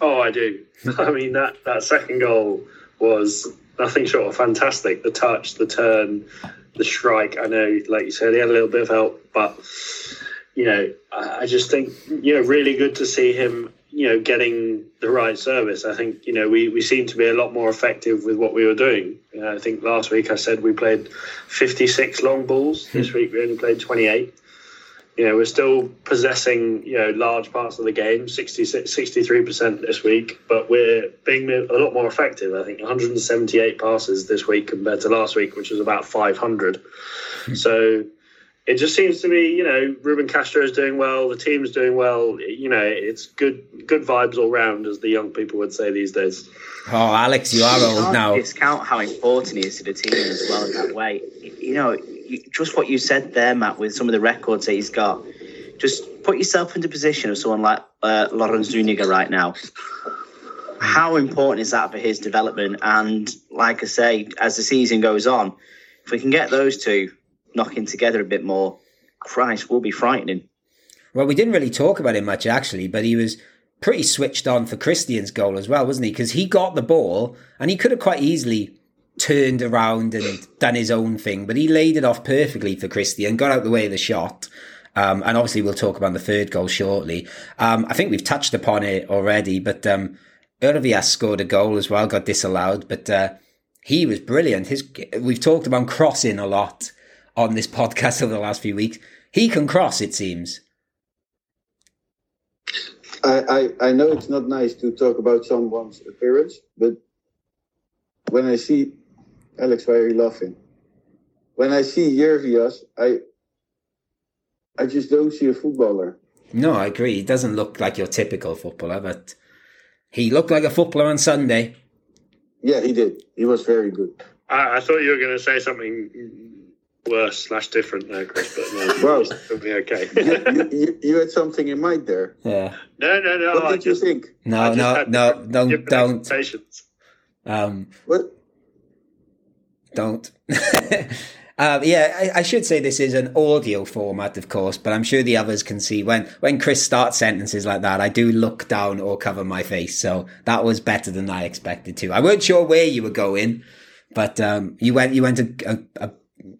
Oh, I do. I mean that that second goal was nothing short of fantastic. The touch, the turn, the strike. I know, like you said, he had a little bit of help, but you know, I I just think you know, really good to see him. You know, getting the right service. I think you know we, we seem to be a lot more effective with what we were doing. You know, I think last week I said we played fifty six long balls. This hmm. week we only played twenty eight. You know, we're still possessing, you know, large parts of the game, 63% this week, but we're being a lot more effective. I think 178 passes this week compared to last week, which was about 500. Hmm. so it just seems to me, you know, Ruben Castro is doing well, the team's doing well. You know, it's good good vibes all round, as the young people would say these days. Oh, Alex, you are old now. discount how important he is to the team as well in that way. You know, you, just what you said there, Matt, with some of the records that he's got. Just put yourself into position of someone like uh, Loren Zuniga right now. How important is that for his development? And like I say, as the season goes on, if we can get those two knocking together a bit more, Christ, will be frightening. Well, we didn't really talk about him much actually, but he was pretty switched on for Christian's goal as well, wasn't he? Because he got the ball and he could have quite easily turned around and done his own thing, but he laid it off perfectly for Christian, got out the way of the shot. Um, and obviously, we'll talk about the third goal shortly. Um, I think we've touched upon it already, but um, Hervias scored a goal as well, got disallowed, but uh, he was brilliant. His we've talked about crossing a lot on this podcast over the last few weeks. He can cross, it seems. I, I, I know it's not nice to talk about someone's appearance, but when I see Alex, why are you laughing? When I see Hervias, I I just don't see a footballer. No, I agree. He doesn't look like your typical footballer, but he looked like a footballer on Sunday. Yeah, he did. He was very good. I, I thought you were going to say something worse slash different there, Chris, but no, Well- it'll be okay. you, you, you had something in mind there. Yeah. no, no, no. What I did you think? I No, just no, no, don't, different don't, expectations. um, What? don't. um, yeah, I, I should say this is an audio format, of course, but I'm sure the others can see when when Chris starts sentences like that. I do look down or cover my face, so that was better than I expected to. I weren't sure where you were going, but um, you went you went a, a, a,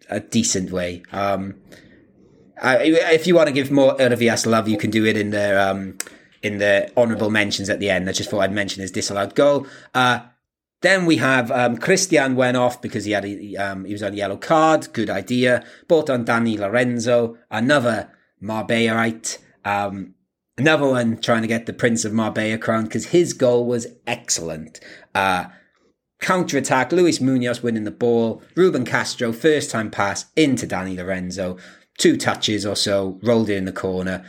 a decent way. Um, I, if you want to give more Hervias love, you can do it in the um, in the honourable mentions at the end. I just thought I'd mention his disallowed goal. Uh, then we have um, Christian went off because he had a, um, he was on yellow card. Good idea. Bought on Danny Lorenzo, another Marbellite. Um, another one trying to get the Prince of Marbella crown because his goal was excellent. Uh, counter attack. Luis Munoz winning the ball. Ruben Castro first time pass into Danny Lorenzo. Two touches or so, rolled it in the corner.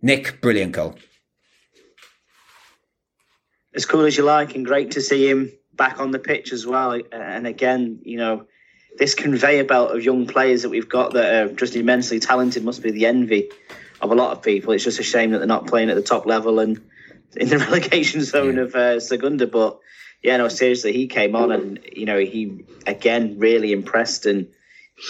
Nick, brilliant goal. as cool as you like, and great to see him back on the pitch as well. And again, you know, this conveyor belt of young players that we've got that are just immensely talented must be the envy of a lot of people. It's just a shame that they're not playing at the top level and in the relegation zone Yeah. of uh, Segunda. But yeah, no, seriously, he came on and you know he again really impressed and.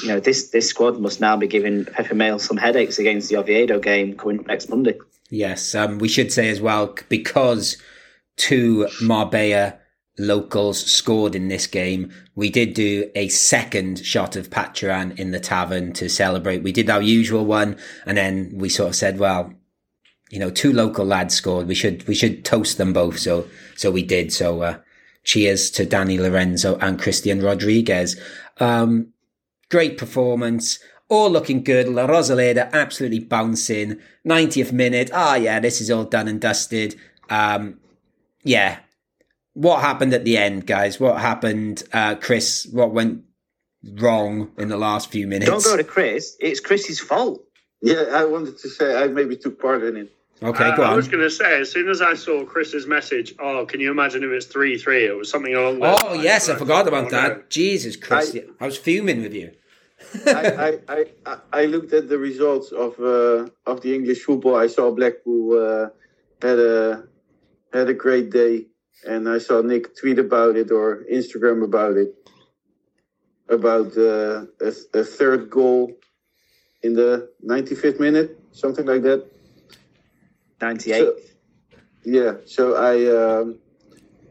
You know this this squad must now be giving Pepe Mel some headaches against the Oviedo game coming next Monday. Yes, um, we should say as well because two Marbella locals scored in this game. We did do a second shot of Patran in the tavern to celebrate. We did our usual one, and then we sort of said, "Well, you know, two local lads scored. We should we should toast them both." So so we did. So uh, cheers to Danny Lorenzo and Christian Rodriguez. Um, great performance. All looking good. La Rosaleda absolutely bouncing. 90th minute. Ah, yeah, this is all done and dusted. Um, yeah. What happened at the end, guys? What happened, uh, Chris? What went wrong in the last few minutes? Don't go to Chris. It's Chris's fault. Yeah, I wanted to say I maybe took part in it. Okay, Uh, go I was going to say, as soon as I saw Chris's message, oh, can you imagine if it's 3 3? It was something along those Oh, lines. yes, I forgot about that. no. Jesus Christ. I, was fuming with you. I, I, I, I- I looked at the results of uh, of the English football. I saw Blackpool uh, had a had a great day, and I saw Nick tweet about it or Instagram about it about uh, a, a third goal in the 95th minute, something like that. 98. So- Yeah, so I um,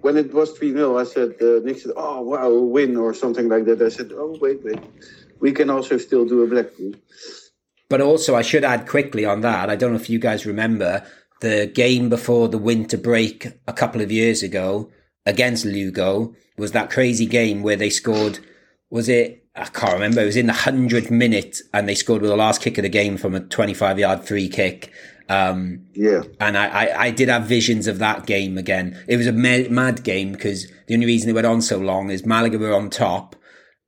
when it was three 0 I said uh, Nick said, "Oh wow, a win or something like that." I said, "Oh wait, wait, we can also still do a Blackpool." But also, I should add quickly on that. I don't know if you guys remember the game before the winter break a couple of years ago against Lugo was that crazy game where they scored. Was it? I can't remember. It was in the hundredth minute, and they scored with the last kick of the game from a twenty-five yard free kick. Um, Yeah, and I, I, I did have visions of that game again. It was a ma- mad game because the only reason it went on so long is Malaga were on top.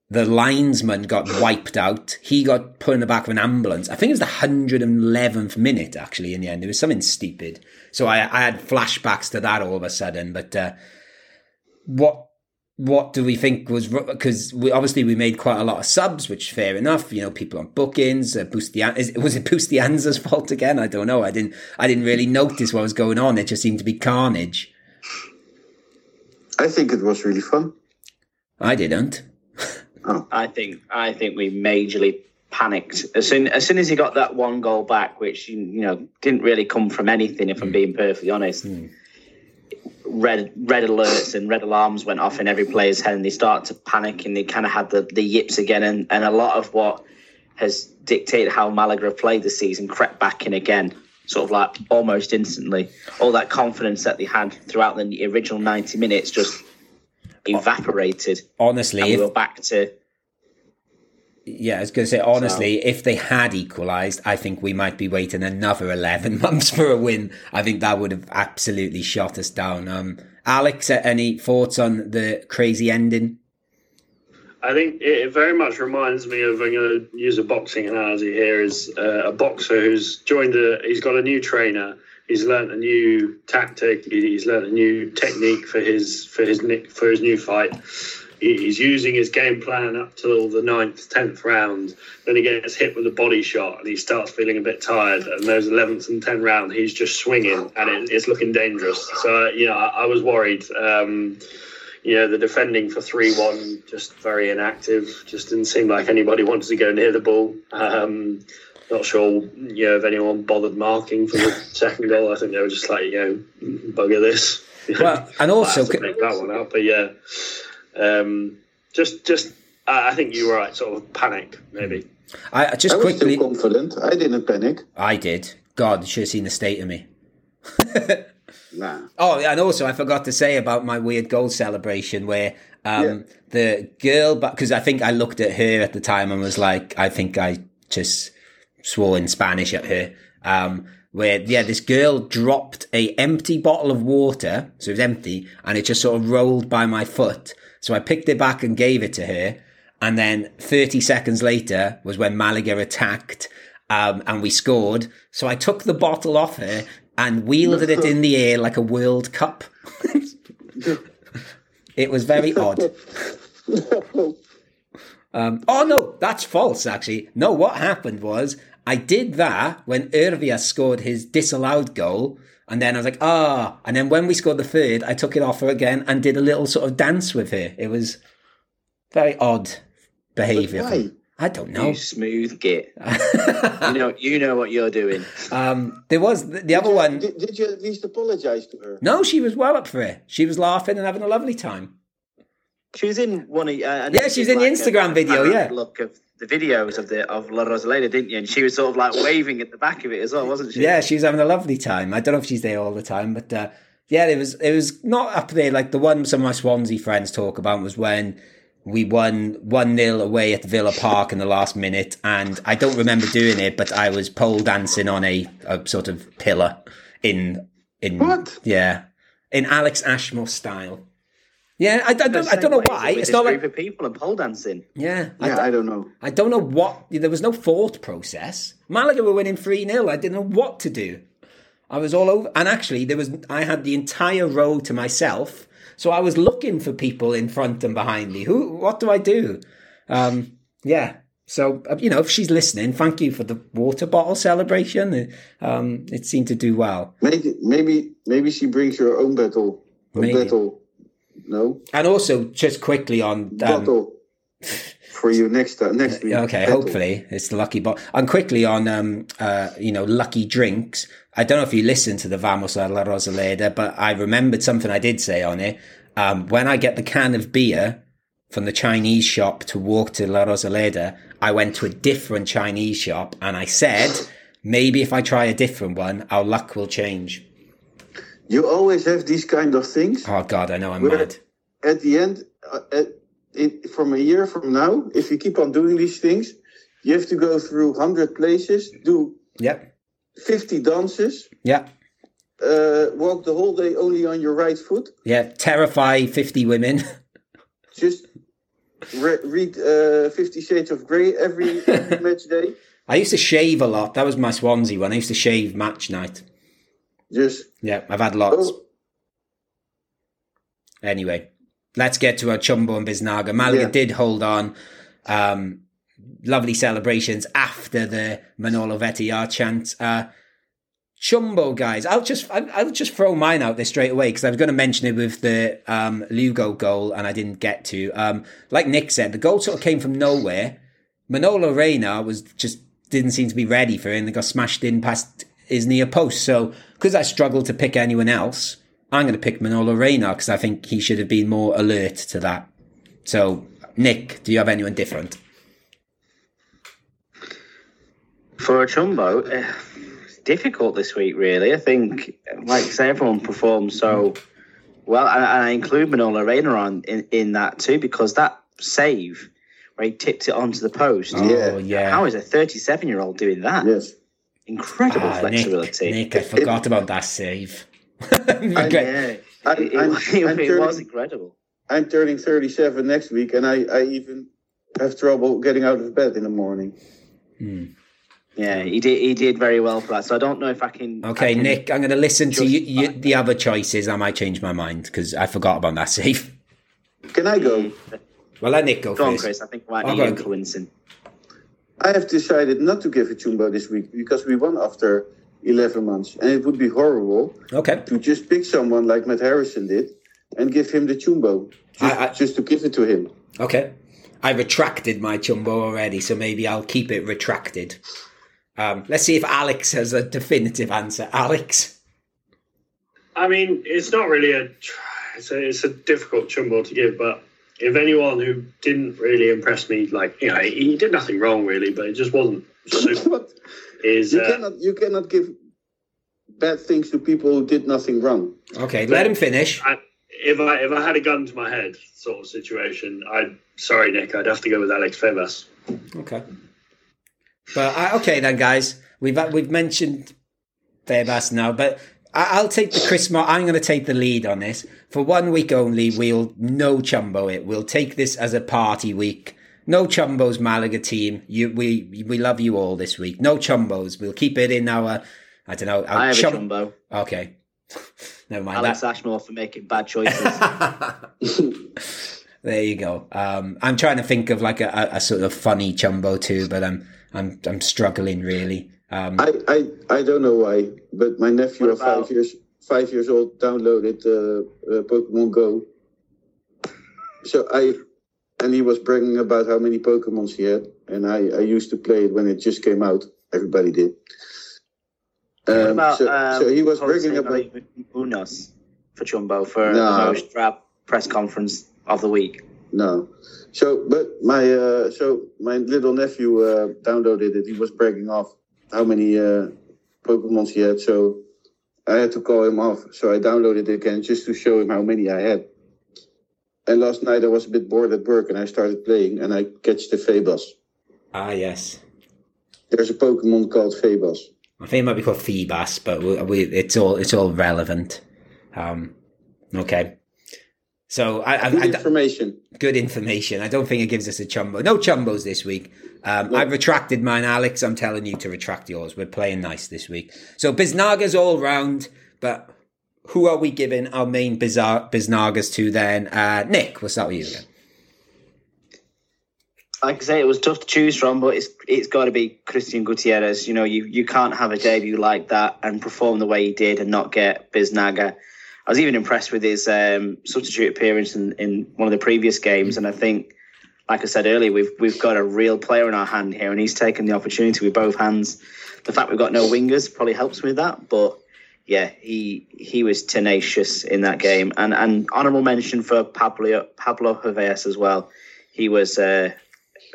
The linesman got wiped out. He got put in the back of an ambulance. I think it was the 111th minute, actually, in the end. It was something stupid. So I, I had flashbacks to that all of a sudden. But uh, what what do we think was because we obviously we made quite a lot of subs, which fair enough. You know, people on bookings. Uh, Bustian, is, was it Bustinza's fault again? I don't know. I didn't. I didn't really notice what was going on. It just seemed to be carnage. I think it was really fun. I didn't. I think I think we majorly panicked as soon as soon as he got that one goal back, which you, you know didn't really come from anything. If I'm being perfectly honest, red red alerts and red alarms went off in every player's head, and they started to panic, and they kind of had the the yips again, and and a lot of what has dictated how Malaga have played this season crept back in again. Sort of like almost instantly, all that confidence that they had throughout the original ninety minutes just evaporated, Honestly, and we were back to yeah, I was going to say honestly, if they had equalised, I think we might be waiting another eleven months for a win. I think that would have absolutely shot us down. Um, Alex, any thoughts on the crazy ending? I think it very much reminds me of. I'm going to use a boxing analogy here. Is uh, a boxer who's joined a. He's got a new trainer. He's learnt a new tactic. He's learnt a new technique for his for his for his new fight. He- He's using his game plan up till the ninth, tenth round. Then he gets hit with a body shot, and he starts feeling a bit tired. And those eleventh and tenth round, he's just swinging, and it, it's looking dangerous. So you know, I, I was worried. Um, you know, the defending for 3 1, just very inactive. Just didn't seem like anybody wanted to go near the ball. Um, not sure, you know, if anyone bothered marking for the second goal. I think they were just like, you know, bugger this. Well, and also, that one out. But yeah, um, just, just, I I think you were right, sort of panic, maybe. I I just I was quickly. still confident. I didn't panic. I did. God, you should have seen the state of me. Nah. Oh, yeah, and also I forgot to say about my weird goal celebration where um, the girl, because I think I looked at her at the time and was like, I think I just swore in Spanish at her. Um, where yeah, this girl dropped a empty bottle of water, so it was empty, and it just sort of rolled by my foot. So I picked it back and gave it to her, and then 30 seconds later was when Malaga attacked. Um, and we scored. So I took the bottle off her, and wielded it in the air like a World Cup. it was very odd. Um, oh no, that's false. Actually, no. What happened was I did that when Hervias scored his disallowed goal, and then I was like, ah. And then when we scored the third, I took it off her again and did a little sort of dance with her. It was very odd behaviour. Why? I don't know. You smooth git. you know, you know what you're doing. Um, there was the, the other one. Did, did you at least apologize to her? No, she was well up for it. She was laughing and having a lovely time. She was in one of. Uh, Yeah, she's in the Instagram video, yeah. Look of the videos of the of La Rosaleda, didn't you? And she was sort of like waving at the back of it as well, wasn't she? Yeah, she was having a lovely time. I don't know if she's there all the time, but uh, yeah, it was it was not up there like the one some of my Swansea friends talk about was when we won one 0 away at Villa Park in the last minute, and I don't remember doing it, but I was pole dancing on a, a sort of pillar in in What? yeah in Alex Ashmore style. Yeah, I, I don't I don't know why. It's not group like of people and pole dancing. yeah, I Yeah, don't- I don't know. I don't know what. There was no thought process. Malaga were winning 3 0. I didn't know what to do. I was all over. And actually, there was. I had the entire row to myself. So I was looking for people in front and behind me. Who? What do I do? Um, yeah. So, uh, you know, if she's listening, thank you for the water bottle celebration. Um, it seemed to do well. Maybe, maybe, maybe she brings her own bottle. Maybe. battle. No And also, just quickly on. Um, bottle for you next time. Next week. Okay, hopefully it's the lucky bot. And quickly on, um, uh, you know, lucky drinks. I don't know if you listened to the Vamos a la Rosaleda, but I remembered something I did say on it. Um, when I get the can of beer from the Chinese shop to walk to La Rosaleda, I went to a different Chinese shop and I said, maybe if I try a different one, our luck will change. You always have these kind of things. Oh God, I know I'm mad. At the end, uh, at, it, from a year from now, if you keep on doing these things, you have to go through 100 places, do Yep. 50 dances, Yep. uh, walk the whole day only on your right foot, Yeah. Terrify 50 women. just re- read uh, 50 Shades of Grey every, every match day. I used to shave a lot. That was my Swansea one. I used to shave match night. Just Yeah, I've had lots. oh, Anyway, let's get to our Chumbo and Biznaga. Malaga Yeah. did hold on. Um, lovely celebrations after the Manolo vete ya chant. Uh, Chumbo guys, I'll just I'll, just throw mine out there straight away because I was going to mention it with the um, Lugo goal and I didn't get to. Um, like Nick said, the goal sort of came from nowhere. Manolo Reina was just didn't seem to be ready for it and they got smashed in past his near post. So because I struggled to pick anyone else, I'm going to pick Manolo Reina because I think he should have been more alert to that. So Nick, do you have anyone different? For a Chumbo, uh, it's difficult this week, really. I think, like I say, everyone performed so well, and, and I include Manolo Reina on in, in that too because that save where he tipped it onto the post. Oh yeah. How is a 37 year old doing that? yes. Incredible Ah, flexibility. Nick, I forgot about that save. Okay. Yeah, I'm- it, it, I'm- was- I'm was turning- incredible. I'm turning 37 next week, and I, I even have trouble getting out of bed in the morning. Yeah, he did. He did very well for that. So I don't know if I can. I Okay, can- Nick, I'm going to listen to you, you, the other choices. I might change my mind because I forgot about that save. Can I go? Well, let Nick go, Go on. Chris. I think I might I'll be go. influencing. I have decided not to give a Chumbo this week because we won after 11 months, and it would be horrible Okay. to just pick someone like Matt Harrison did and give him the Chumbo, just, I- I- just to give it to him. Okay. I retracted my chumbo already, so maybe I'll keep it retracted. Um, let's see if Alex has a definitive answer. Alex? I mean, it's not really a. It's a, it's a difficult chumbo to give, but if anyone who didn't really impress me, like you know, he did nothing wrong really, but it just wasn't. super, Is you uh, cannot you cannot give bad things to people who did nothing wrong. Okay, let him finish. I, if I if I had a gun to my head sort of situation, I'd sorry Nick, I'd have to go with Alex Febas. Okay. But I, okay then, guys. We've we've mentioned Febas now, but I, I'll take the Chris. Mar- I'm going to take the lead on this for one week only. We'll no chumbo it. We'll take this as a party week. No chumbos, Malaga team. You, we we love you all this week. No chumbos. We'll keep it in our I don't know. I have Chum- a Chumbo. Okay. Never mind Alex that. Ashmore for making bad choices. there you go. Um, I'm trying to think of like a, a, a sort of funny chumbo too, but I'm I'm I'm struggling really. Um, I, I I don't know why, but my nephew of five years five years old downloaded uh, uh, Pokemon Go. So I and he was bragging about how many Pokemons he had, and I I used to play it when it just came out. Everybody did. Um, about, so, um, so he was bragging about Munoz for Chumbo for No. the most drab press conference of the week. No. So, but my uh, so my little nephew uh, downloaded it. He was bragging off how many uh, Pokemons he had. So I had to call him off. So I downloaded it again just to show him how many I had. And last night I was a bit bored at work and I started playing and I catch the Fabas. ah, yes. There's a Pokemon called Fabas. I think it might be called Phoebus, but we, we, it's all it's all relevant. Um, okay. So I, I, Good I, information. good information. I don't think it gives us a chumbo. No chumbos this week. Um, I've retracted mine, Alex. I'm telling you to retract yours. We're playing nice this week. So Biznaga's all round, but who are we giving our main bizarre Biznagas to then? Uh, Nick, we'll start with you again. Like I say, it was tough to choose from, but it's it's got to be Christian Gutierrez. You know, you, you can't have a debut like that and perform the way he did and not get Biznaga. I was even impressed with his um, substitute appearance in, in one of the previous games, and I think, like I said earlier, we've we've got a real player in our hand here, and he's taken the opportunity with both hands. The fact we've got no wingers probably helps with that, but yeah, he he was tenacious in that game, and and honourable mention for Pablo Pablo Hervias as well. He was uh,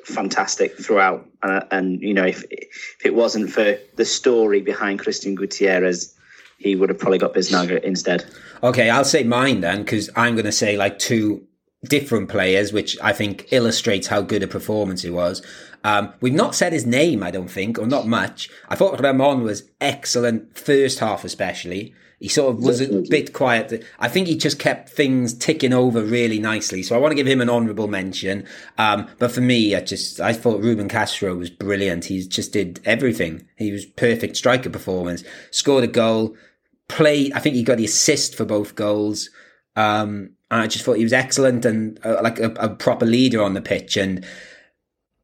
fantastic throughout, uh, and you know if if it wasn't for the story behind Christian Gutierrez, he would have probably got Biznaga instead. Okay, I'll say mine then, because I'm going to say like two different players, which I think illustrates how good a performance it was. Um, we've not said his name, I don't think, or not much. I thought Ramon was excellent first half, especially. He sort of was a bit quiet. I think he just kept things ticking over really nicely. So I want to give him an honourable mention. Um, but for me, I just I thought Ruben Castro was brilliant. He just did everything. He was perfect striker performance. Scored a goal. Played. I think he got the assist for both goals. Um, and I just thought he was excellent and uh, like a, a proper leader on the pitch. And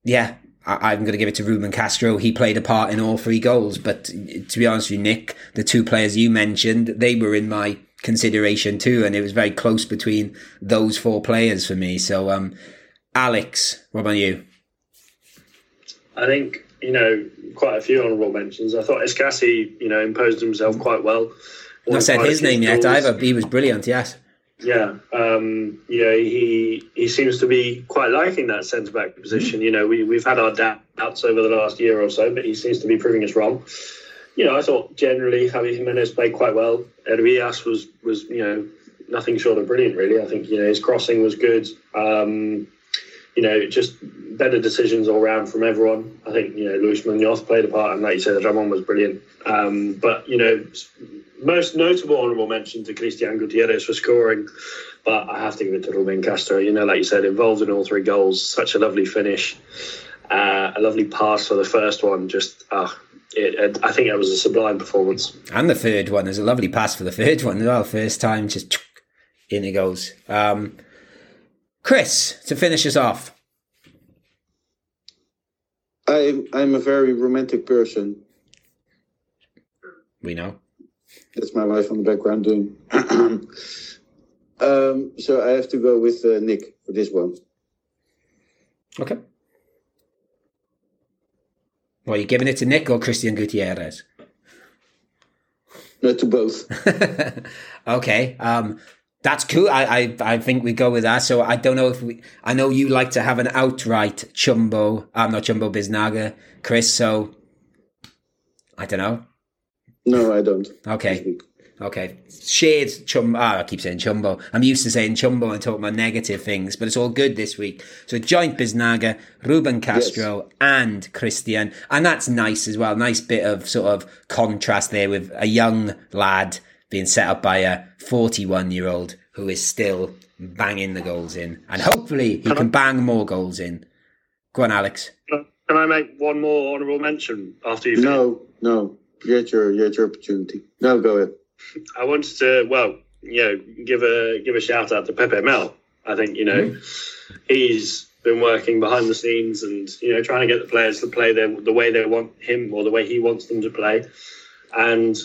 yeah, I, I'm going to give it to Ruben Castro. He played a part in all three goals. But to be honest with you, Nick, the two players you mentioned, they were in my consideration too, and it was very close between those four players for me. So, um, Alex, what about you? I think you know quite a few honourable mentions. I thought Escassi, you know, imposed himself quite well. Not said his name yet either. He was brilliant. Yes. Yeah, um, you know, he he seems to be quite liking that centre back position. You know, we we've had our doubts over the last year or so, but he seems to be proving us wrong. You know, I thought generally Javi Jimenez played quite well. Hervias was was you know nothing short of brilliant. Really, I think you know his crossing was good. Um, you know, just better decisions all round from everyone. I think you know Luis Munoz played a part, and like you said, the Ramon was brilliant. Um, but you know, most notable honourable mention to Christian Gutierrez for scoring, but I have to give it to Ruben Castro. You know, like you said, involved in all three goals, such a lovely finish, uh, a lovely pass for the first one. Just, ah, it, it, I think it was a sublime performance. And the third one, there's a lovely pass for the third one as well. First time, just in it goes. Um, Chris, to finish us off. I'm I'm a very romantic person. We know. That's my wife on the background doing. um, so I have to go with uh, Nick for this one. Okay. Well, you giving it to Nick or Christian Gutierrez? No, to both. okay. Um, that's cool. I, I, I think we go with that. So I don't know if we, I know you like to have an outright Chumbo. I'm not Chumbo Biznaga, Chris. So I don't know. No, I don't. Okay. Okay. Shared Chumbo. Ah, I keep saying chumbo. I'm used to saying chumbo and talking about negative things, but it's all good this week. So joint Biznaga, Ruben Castro, and Christian. And that's nice as well. Nice bit of sort of contrast there with a young lad being set up by a 41 year old who is still banging the goals in. And hopefully he can bang more goals in. Go on, Alex. Can I make one more honourable mention after you? No, no. Get your get your opportunity. No, go ahead. I wanted to, well, you know, give a give a shout out to Pepe Mel. I think you know mm-hmm. he's been working behind the scenes and you know trying to get the players to play their, the way they want him or the way he wants them to play, and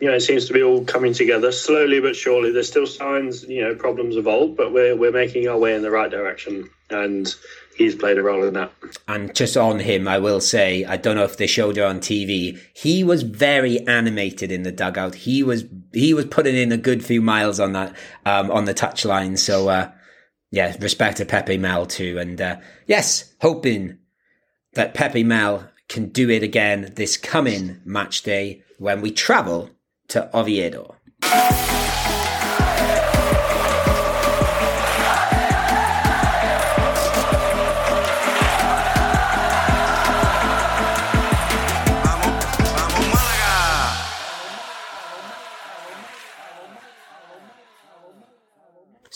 you know it seems to be all coming together slowly but surely. There's still signs, you know, problems of old, but we're we're making our way in the right direction, and he's played a role in that. And just on him, I will say, I don't know if they showed it on TV. He was very animated in the dugout. He was he was putting in a good few miles on that um, on the touchline. So uh, yeah, respect to Pepe Mel too. And uh, yes, hoping that Pepe Mel can do it again this coming match day when we travel to Oviedo.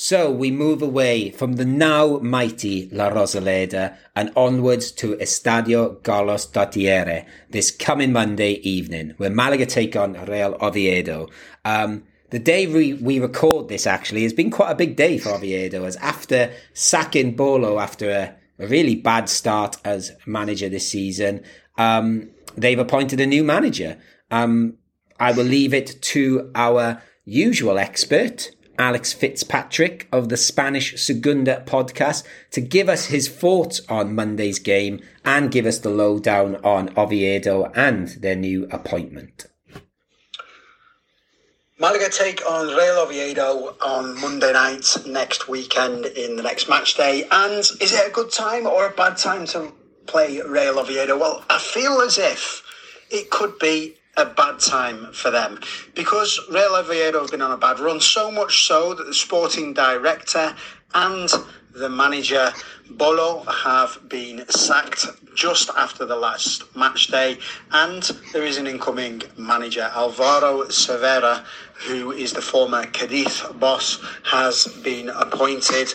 So we move away from the now mighty La Rosaleda and onwards to Estadio Carlos Tartiere this coming Monday evening, where Malaga take on Real Oviedo. Um, the day we, we record this actually has been quite a big day for Oviedo, as after sacking Bolo after a, a really bad start as manager this season, um, they've appointed a new manager. Um, I will leave it to our usual expert, Alex Fitzpatrick of the Spanish Segunda podcast, to give us his thoughts on Monday's game and give us the lowdown on Oviedo and their new appointment. Malaga take on Real Oviedo on Monday night next weekend in the next match day. And is it a good time or a bad time to play Real Oviedo? Well, I feel as if it could be a bad time for them because Real Oviedo have been on a bad run, so much so that the sporting director and the manager Bolo have been sacked just after the last match day, and there is an incoming manager, Alvaro Cervera, who is the former Cadiz boss, has been appointed.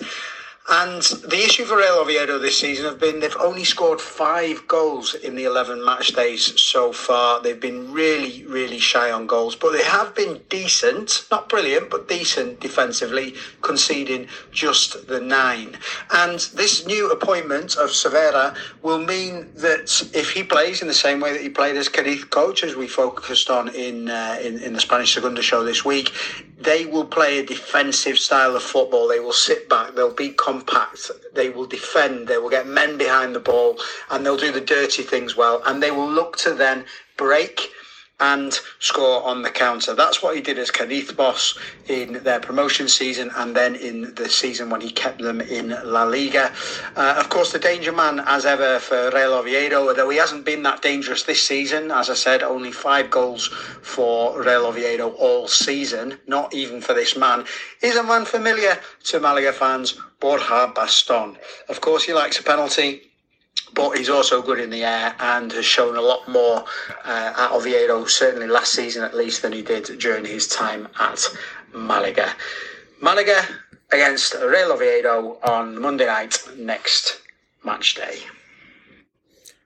And the issue for Real Oviedo this season have been they've only scored five goals in the 11 match days so far. They've been really, really shy on goals, but they have been decent, not brilliant, but decent defensively, conceding just the nine. And this new appointment of Cervera will mean that if he plays in the same way that he played as Cadiz coach, as we focused on in, uh, in, in the Spanish Segunda show this week, they will play a defensive style of football. They will sit back, they'll be compact, they will defend, they will get men behind the ball, and they'll do the dirty things well. And they will look to then break and score on the counter. That's what he did as Cadiz boss in their promotion season and then in the season when he kept them in La Liga. Uh, of course, the danger man, as ever, for Real Oviedo, although he hasn't been that dangerous this season. As I said, only five goals for Real Oviedo all season, not even for this man, is a man familiar to Malaga fans, Borja Baston. Of course, he likes a penalty but he's also good in the air and has shown a lot more uh, at Oviedo, certainly last season at least, than he did during his time at Malaga. Malaga against Real Oviedo on Monday night next match day.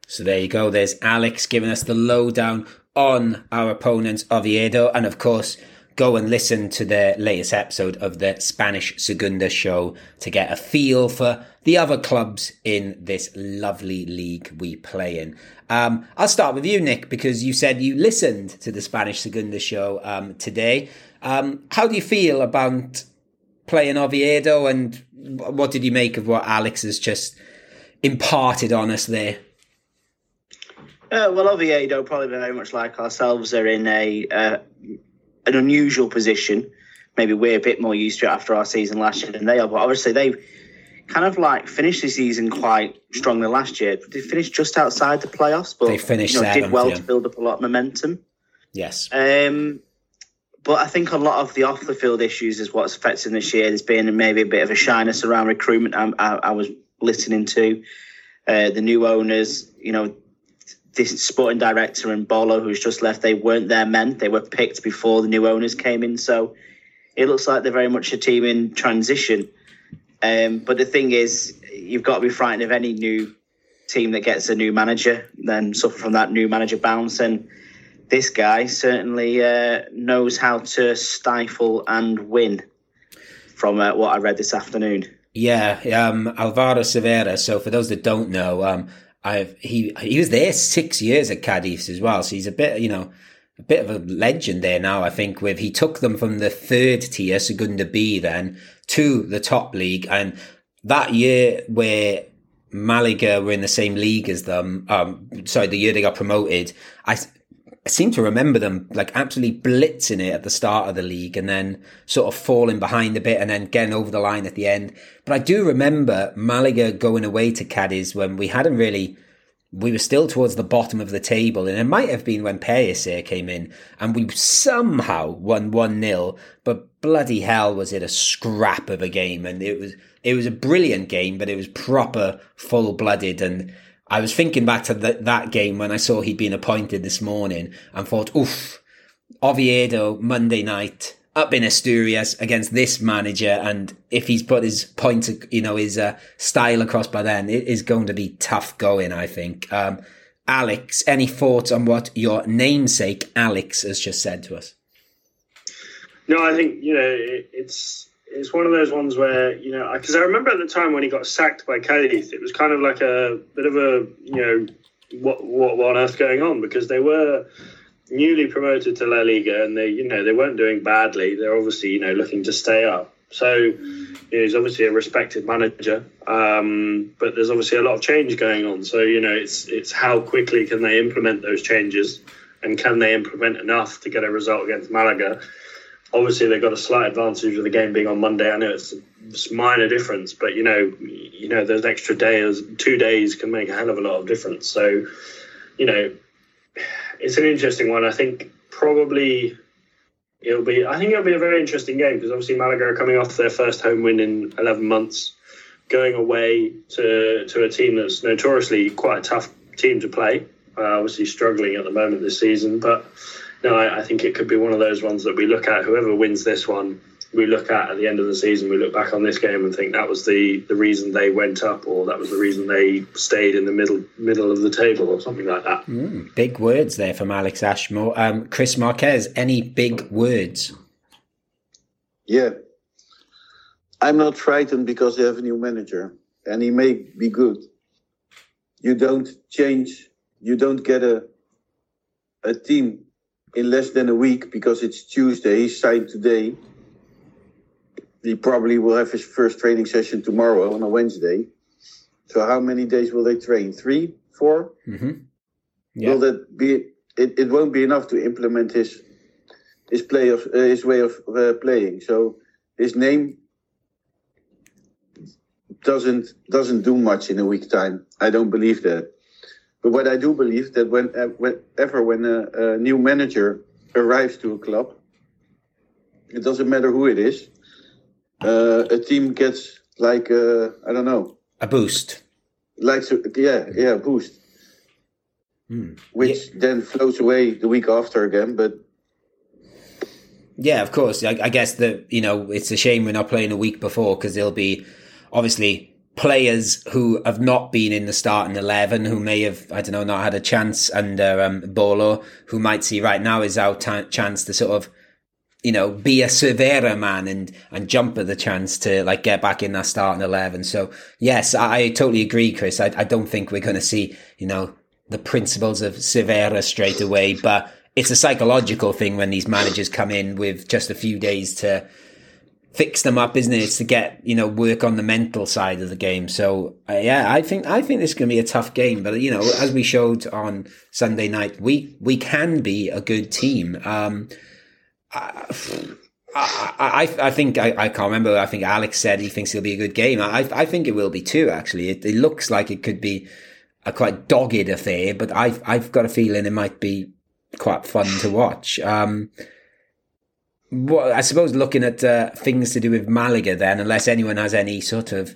So there you go. There's Alex giving us the lowdown on our opponents, Oviedo. And of course, go and listen to the latest episode of the Spanish Segunda show to get a feel for the other clubs in this lovely league we play in. Um, I'll start with you, Nick, because you said you listened to the Spanish Segunda show um, today. Um, how do you feel about playing Oviedo and what did you make of what Alex has just imparted on us there? Uh, well, Oviedo, probably very much like ourselves, are in a uh, an unusual position. Maybe we're a bit more used to it after our season last year than they are. But obviously, they've kind of like finished the season quite strongly last year. They finished just outside the playoffs, but They finished you know, did well yeah. to build up a lot of momentum. Yes. Um, but I think a lot of the off the field issues is what's affecting this year. There's been maybe a bit of a shyness around recruitment. I, I, I was listening to uh, the new owners, you know, this sporting director and Bolo, who's just left, they weren't their men. They were picked before the new owners came in. So it looks like they're very much a team in transition. Um, but the thing is, you've got to be frightened of any new team that gets a new manager, then suffer from that new manager bounce. And this guy certainly uh, knows how to stifle and win. From uh, what I read this afternoon. Yeah, um, Alvaro Cervera. So for those that don't know, um, I've he he was there six years at Cadiz as well. So he's a bit, you know, a bit of a legend there now. I think with he took them from the third tier, Segunda B, then to the top league, and that year where Malaga were in the same league as them. Um, sorry, the year they got promoted. I I seem to remember them like absolutely blitzing it at the start of the league and then sort of falling behind a bit and then getting over the line at the end. But I do remember Malaga going away to Cadiz when we hadn't really, we were still towards the bottom of the table. And it might have been when Pellicer came in and we somehow won 1 0. But bloody hell was it a scrap of a game. And it was, it was a brilliant game, but it was proper full blooded and I was thinking back to th- that game when I saw he'd been appointed this morning and thought, oof, Oviedo Monday night up in Asturias against this manager. And if he's put his point, you know, his uh, style across by then, it is going to be tough going, I think. Um, Alex, any thoughts on what your namesake Alex has just said to us? No, I think, you know, it, it's it's one of those ones where you know because I remember at the time when he got sacked by Cadiz, it was kind of like a bit of a you know what what, what on earth going on because they were newly promoted to La Liga and they you know they weren't doing badly. They're obviously you know looking to stay up. So you know, he's obviously a respected manager, um, but there's obviously a lot of change going on. So you know it's it's how quickly can they implement those changes and can they implement enough to get a result against Malaga obviously they've got a slight advantage of the game being on Monday. I know it's a minor difference, but you know, you know, those extra days, two days, can make a hell of a lot of difference. So, you know, it's an interesting one. I think probably it'll be. I think it'll be a very interesting game because obviously Malaga are coming off their first home win in eleven months, going away to to a team that's notoriously quite a tough team to play. Uh, obviously struggling at the moment this season, but no, I, I, think it could be one of those ones that we look at. Whoever wins this one, we look at at the end of the season. We look back on this game and think that was the the reason they went up, or that was the reason they stayed in the middle middle of the table, or something like that. Mm, big words there from Alex Ashmore. Um, Chris Marquez, any big words? Yeah, I'm not frightened because they have a new manager, and he may be good. You don't change. You don't get a a team in less than a week because it's Tuesday. He signed today. He probably will have his first training session tomorrow on a Wednesday. So how many days will they train? Three, 4 mm-hmm. yeah. Will that be? It, it won't be enough to implement his his play of uh, his way of uh, playing. So his name doesn't doesn't do much in a week time. I don't believe that. But what I do believe that when, uh, whenever when a, a, new manager arrives to a club, it doesn't matter who it is, uh, a team gets like uh, I don't know a boost, like yeah yeah boost, mm. which yeah. then flows away the week after again. But yeah, of course, I, I guess that you know it's a shame we're not playing a week before because there'll be obviously players who have not been in the starting 11, who may have, I don't know, not had a chance under um, Bolo, who might see right now is our t- chance to sort of, you know, be a Cervera man and, and jump at the chance to like get back in that starting 11. So yes, I, I totally agree, Chris. I, I don't think we're going to see, you know, the principles of Cervera straight away, but it's a psychological thing when these managers come in with just a few days to, fix them up, isn't it? It's to get you know work on the mental side of the game. So uh, yeah, I think I think this is going to be a tough game. But you know, as we showed on Sunday night, we we can be a good team. Um, I, I, I think I, I can't remember. I think Alex said he thinks it'll be a good game. I I think it will be too. Actually, it, it looks like it could be a quite dogged affair, but I've I've got a feeling it might be quite fun to watch. Um, well, I suppose looking at uh, things to do with Malaga, then, unless anyone has any sort of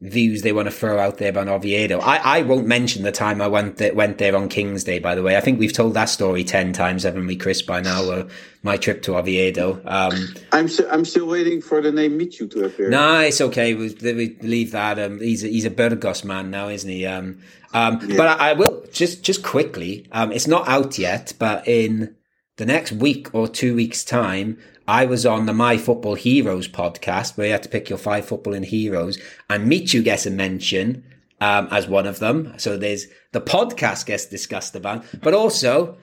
views they want to throw out there about Oviedo. I, I won't mention the time I went there, went there on King's Day, by the way. I think we've told that story 10 times, haven't we, Chris, by now, uh, my trip to Oviedo. Um, I'm, I'm still waiting for the name Michu to appear. No, it's okay. We, we leave that. Um, he's, a, he's a Burgos man now, isn't he? Um, um, yeah. But I, I, will just just quickly, um, it's not out yet, but in the next week or two weeks' time, I was on the My Football Heroes podcast where you had to pick your five footballing heroes, and Michu gets a mention um, as one of them. So there's the podcast gets discussed about, but also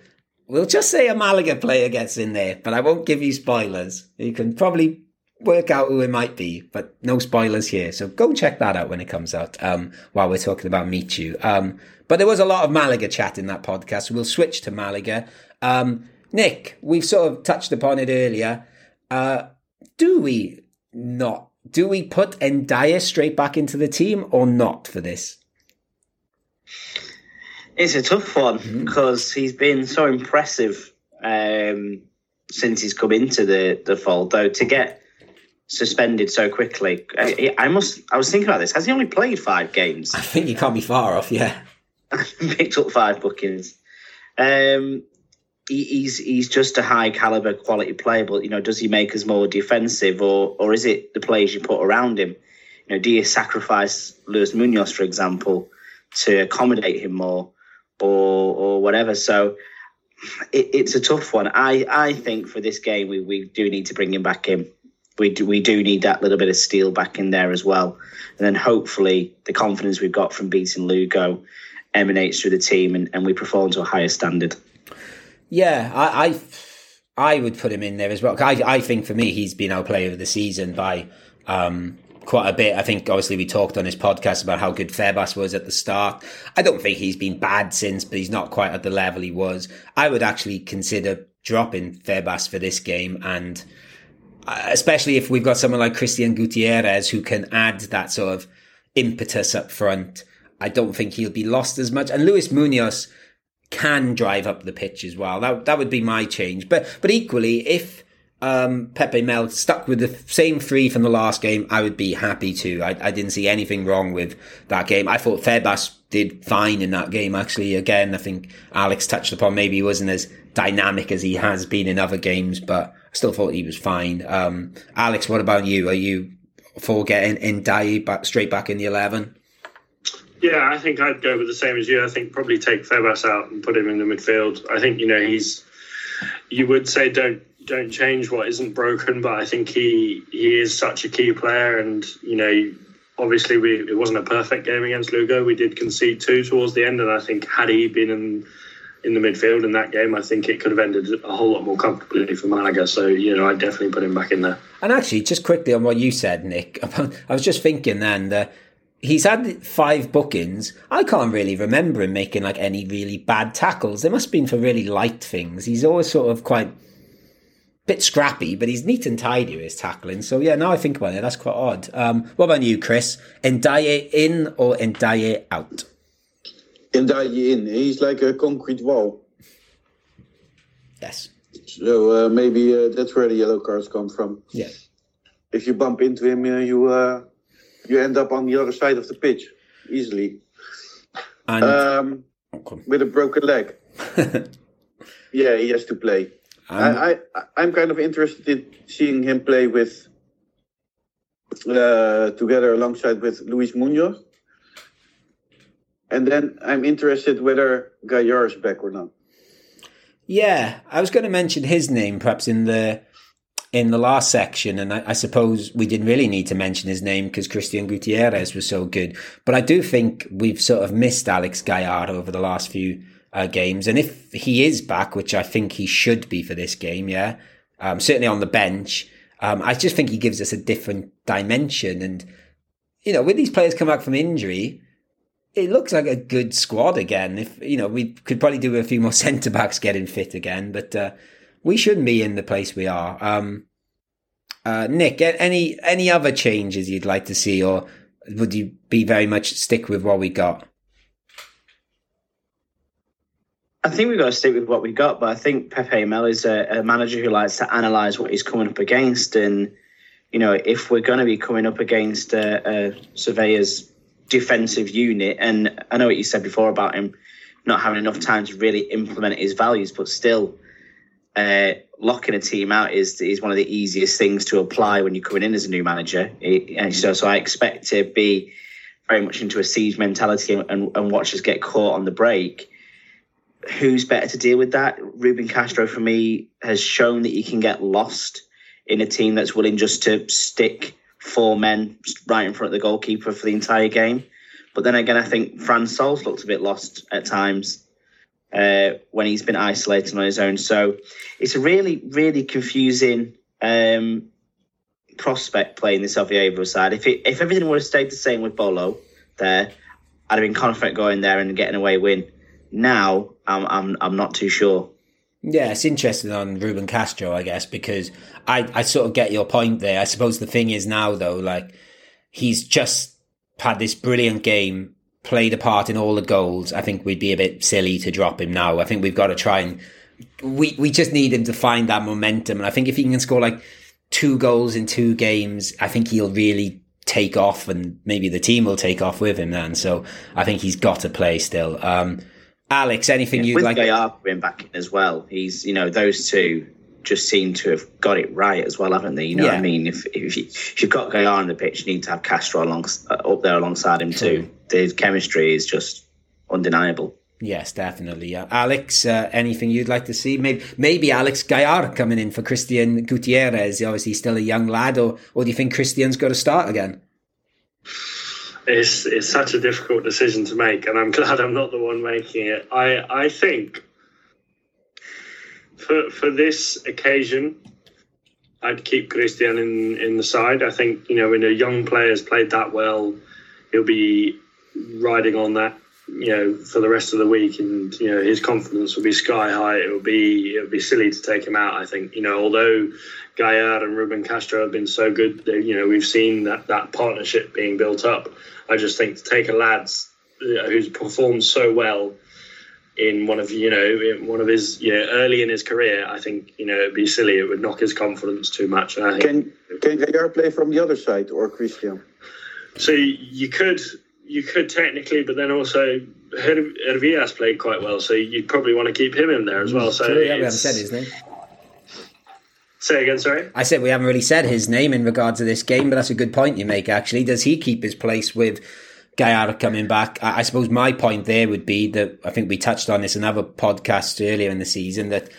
we'll just say a Malaga player gets in there, but I won't give you spoilers. You can probably work out who it might be, but no spoilers here. So go check that out when it comes out. Um, while we're talking about Michu, um, but there was a lot of Malaga chat in that podcast. We'll switch to Malaga. Um, Nick, we've sort of touched upon it earlier. Uh, do we not? Do we put Ndiaye straight back into the team or not for this? It's a tough one because he's been so impressive um, since he's come into the the fold. Though to get suspended so quickly, I, I must. I was thinking about this. Has he only played five games? I think you can't be far off. Yeah. picked up five bookings. Um, he, he's he's just a high caliber quality player, but you know, does he make us more defensive, or or is it the players you put around him? You know, do you sacrifice Luis Munoz, for example, to accommodate him more, or or whatever? So it, it's a tough one. I I think for this game we, we do need to bring him back in. We do, we do need that little bit of steel back in there as well, and then hopefully the confidence we've got from beating Lugo emanates through the team and, and we perform to a higher standard. Yeah, I, I, I would put him in there as well. I, I think for me, he's been our player of the season by um, quite a bit. I think obviously we talked on his podcast about how good Febas was at the start. I don't think he's been bad since, but he's not quite at the level he was. I would actually consider dropping Febas for this game and uh, especially if we've got someone like Christian Gutierrez who can add that sort of impetus up front. I don't think he'll be lost as much. And Luis Munoz can drive up the pitch as well. That that would be my change. But but equally, if um, Pepe Mel stuck with the same three from the last game, I would be happy to. I, I didn't see anything wrong with that game. I thought Febas did fine in that game. Actually, again, I think Alex touched upon maybe he wasn't as dynamic as he has been in other games, but I still thought he was fine. Um, Alex, what about you? Are you for getting Ndiaye back straight back in the eleven? Yeah, I think I'd go with the same as you. I think probably take Febas out and put him in the midfield. I think you know he's. You would say don't don't change what isn't broken, but I think he he is such a key player, and you know obviously we it wasn't a perfect game against Lugo. We did concede two towards the end, and I think had he been in in the midfield in that game, I think it could have ended a whole lot more comfortably for Malaga. So you know I'd definitely put him back in there. And actually, just quickly on what you said, Nick, I was just thinking then that he's had five bookings. I can't really remember him making like any really bad tackles. They must have been for really light things. He's always sort of quite bit scrappy, but he's neat and tidy with his tackling. So yeah, now I think about it, that's quite odd. Um, what about you, Chris? Ndiaye in or Ndiaye out? Ndiaye in. He's like a concrete wall. Yes. So uh, maybe uh, that's where the yellow cards come from. Yeah. If you bump into him, uh, you uh, you end up on the other side of the pitch easily And um, with a broken leg. yeah, he has to play. um, I, I I'm kind of interested in seeing him play with uh, together alongside with Luis Munoz. And then I'm interested whether Gallar is back or not. Yeah, I was going to mention his name perhaps in the in the last section, and I, I suppose we didn't really need to mention his name because Christian Gutierrez was so good. But I do think we've sort of missed Alex Gallar over the last few uh, games, and if he is back, which I think he should be for this game, yeah, um, certainly on the bench, um, I just think he gives us a different dimension. And you know, with these players come back from injury, it looks like a good squad again. If you know, we could probably do a few more centre backs getting fit again, but uh, we shouldn't be in the place we are. Um, uh, Nick, any any other changes you'd like to see, or would you be very much stick with what we got? I think we've got to stick with what we got, but I think Pepe Mel is a, a manager who likes to analyse what he's coming up against. And, you know, if we're going to be coming up against a, a Cervera's defensive unit, and I know what you said before about him not having enough time to really implement his values, but still, uh, locking a team out is is one of the easiest things to apply when you're coming in as a new manager. It, and so, so I expect to be very much into a siege mentality and, and, and watch us get caught on the break. who's better to deal with that? Ruben Castro, for me, has shown that he can get lost in a team that's willing just to stick four men right in front of the goalkeeper for the entire game. But then again, I think Fran Sols looked a bit lost at times uh, when he's been isolated on his own. So it's a really, really confusing um, prospect playing this Oviedo side. If it, if everything would have stayed the same with Bolo there, I'd have been confident going there and getting away win. Now I'm I'm I'm not too sure. Yeah, it's interesting on Ruben Castro, I guess, because I, I sort of get your point there. I suppose the thing is now though, like he's just had this brilliant game, played a part in all the goals. I think we'd be a bit silly to drop him now. I think we've got to try and we we just need him to find that momentum. And I think if he can score like two goals in two games, I think he'll really take off and maybe the team will take off with him then. So I think he's got to play still. Um, Alex, anything you'd With like? Gallar coming back in as well, he's you know those two just seem to have got it right as well, haven't they? You know what I mean? If if, you, if you've got Gallar on the pitch, you need to have Castro along, uh, up there alongside him too. The chemistry is just undeniable. Yes, definitely. Yeah. Alex, uh, anything you'd like to see? Maybe maybe Alex Gallar coming in for Christian Gutierrez. Obviously, he's still a young lad, or or do you think Christian's got to start again? It's it's such a difficult decision to make, and I'm glad I'm not the one making it. I I think for for this occasion, I'd keep Christian in in the side. I think you know when a young player's played that well, he'll be riding on that you know for the rest of the week, and you know his confidence will be sky high. It will be it would be silly to take him out. I think you know although. Gallar and Ruben Castro have been so good. You know, we've seen that, that partnership being built up. I just think to take a lads uh, who's performed so well in one of you know in one of his you know early in his career, I think you know it'd be silly. It would knock his confidence too much. And I think Can can Gallar play from the other side or Christian? so. You could you could technically, but then also Her- Hervías played quite well, so you'd probably want to keep him in there as well. So True, yeah, we haven't said his name. say again, sorry. I said we haven't really said his name in regard to this game, but that's a good point you make. Actually, does he keep his place with Gallar coming back? I, I suppose my point there would be that I think we touched on this in other podcasts earlier in the season that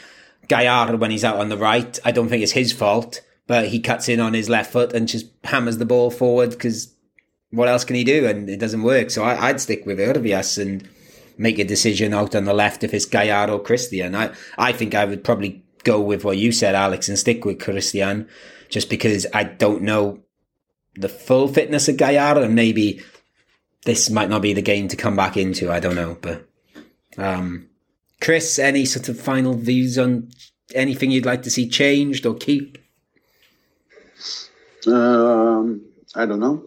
Gallar, when he's out on the right, I don't think it's his fault, but he cuts in on his left foot and just hammers the ball forward because what else can he do? And it doesn't work. So I, I'd stick with Hervias and make a decision out on the left if it's Gallar or Christian. I, I think I would probably go with what you said, Alex, and stick with Christian just because I don't know the full fitness of Gallar and maybe this might not be the game to come back into. I don't know. But um, Chris, any sort of final views on anything you'd like to see changed or keep? Um, I don't know.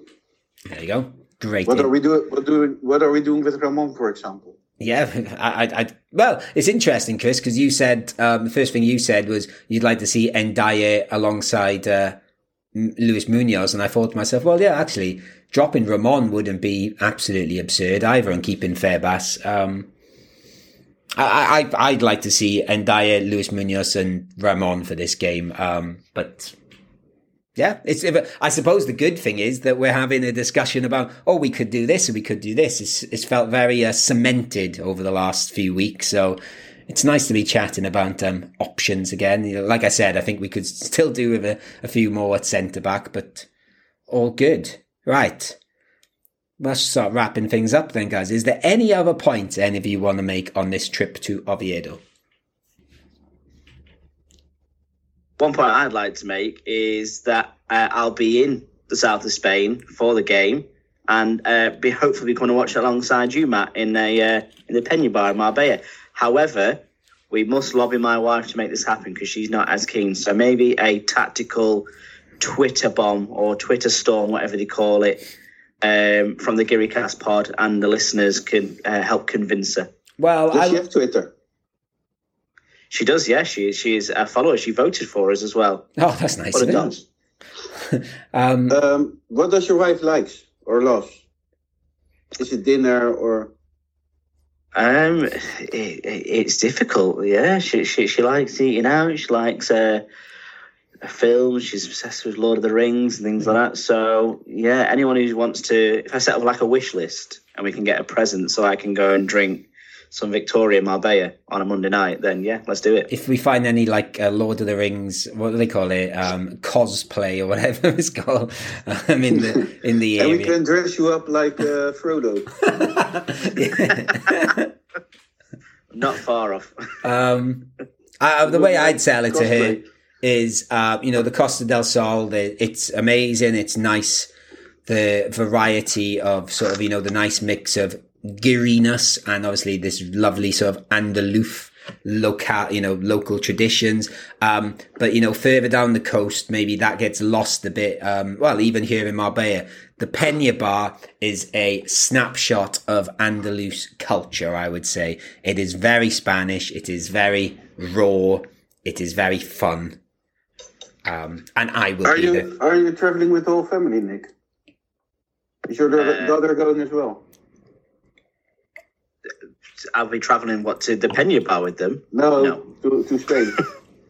There you go. Great. What are we doing? What doing? What are we doing with Ramon, for example? Yeah, I, I, I well, it's interesting, Chris, because you said um, the first thing you said was you'd like to see Ndiaye alongside uh, Luis Munoz, and I thought to myself, well, yeah, actually, dropping Ramon wouldn't be absolutely absurd either, and keeping Febas. Um, I, I, I'd like to see Ndiaye, Luis Munoz, and Ramon for this game, um, but yeah, it's. I suppose the good thing is that we're having a discussion about, oh, we could do this or we could do this. It's, it's felt very uh, cemented over the last few weeks, so it's nice to be chatting about um, options again. You know, like I said, I think we could still do with a, a few more at centre back, but all good. Right. Let's start wrapping things up then, guys. Is there any other points any of you want to make on this trip to Oviedo? One point I'd like to make is that uh, I'll be in the south of Spain for the game, and uh, be hopefully going to watch alongside you, Matt, in a uh, in the Pena Bar in Marbella. However, we must lobby my wife to make this happen because she's not as keen. So maybe a tactical Twitter bomb or Twitter storm, whatever they call it, um, from the Giricast pod, and the listeners can uh, help convince her. Well, Does I, she have Twitter? She does, yeah. She she is a follower. She voted for us as well. oh, that's nice. What of a Um, Um, what does your wife likes or loves? Is it dinner or? Um, it, it, it's difficult. Yeah, she, she she likes eating out. She likes uh, films. She's obsessed with Lord of the Rings and things like that. So yeah, anyone who wants to, if I set up like a wish list and we can get a present, so I can go and drink some Victoria Marbella on a Monday night, then yeah, let's do it. If we find any like uh, Lord of the Rings, what do they call it? Um, cosplay or whatever it's called. Um, in the in the And we can dress you up like uh, Frodo. Not far off. Um, I, the way I'd sell it to her is, uh, you know, the Costa del Sol. The, it's amazing. It's nice. The variety of sort of, you know, the nice mix of giriness and obviously this lovely sort of Andaluz local, you know, local traditions. Um, but you know, further down the coast, maybe that gets lost a bit. Um, well, even here in Marbella, the Pena Bar is a snapshot of Andalus culture. I would say it is very Spanish. It is very raw. It is very fun. Um, and I will Are be you there. are you traveling with the whole family, Nick? Is your daughter, Uh, daughter going as well? I'll be travelling what to the Pena Bar with them. No, No. To, to Spain.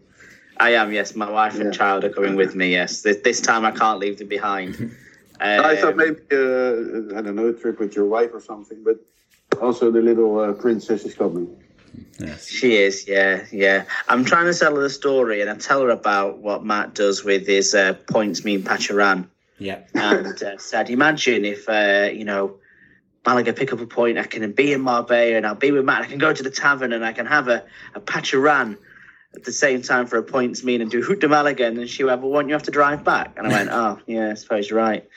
I am, yes. My wife Yeah. and child are coming with me. Yes, this, this time I can't leave them behind. I thought Um, maybe uh, I don't know a trip with your wife or something, but also the little uh, princess is coming. Yes. She is, yeah, yeah. I'm trying to tell her the story, and I tell her about what Matt does with his uh, points mean Pacharan, Yeah. and uh, said, imagine if uh, you know Malaga pick up a point, I can be in Marbella, and I'll be with Matt. I can go to the tavern, and I can have a a Pacharan at the same time for a points mean and do Hoot de Malaga. And then she went, well, won't you have to drive back? And I went, oh, yeah, I suppose you're right.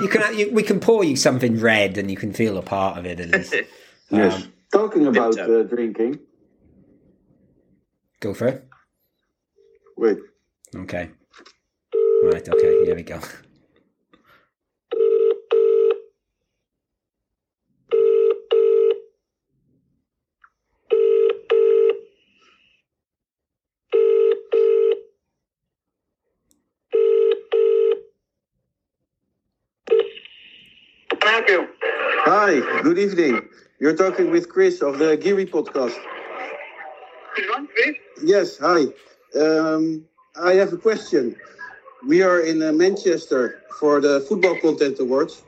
You can. You, we can pour you something red, and you can feel a part of it at least. Yes. Um, Talking about uh, drinking. Go for it. Wait. Okay. Right. Okay. Here we go. Thank you. Hi. Good evening. You're talking with Chris of the Geary podcast. Yes. Hi. Um, I have a question. We are in uh, Manchester for the Football Content Awards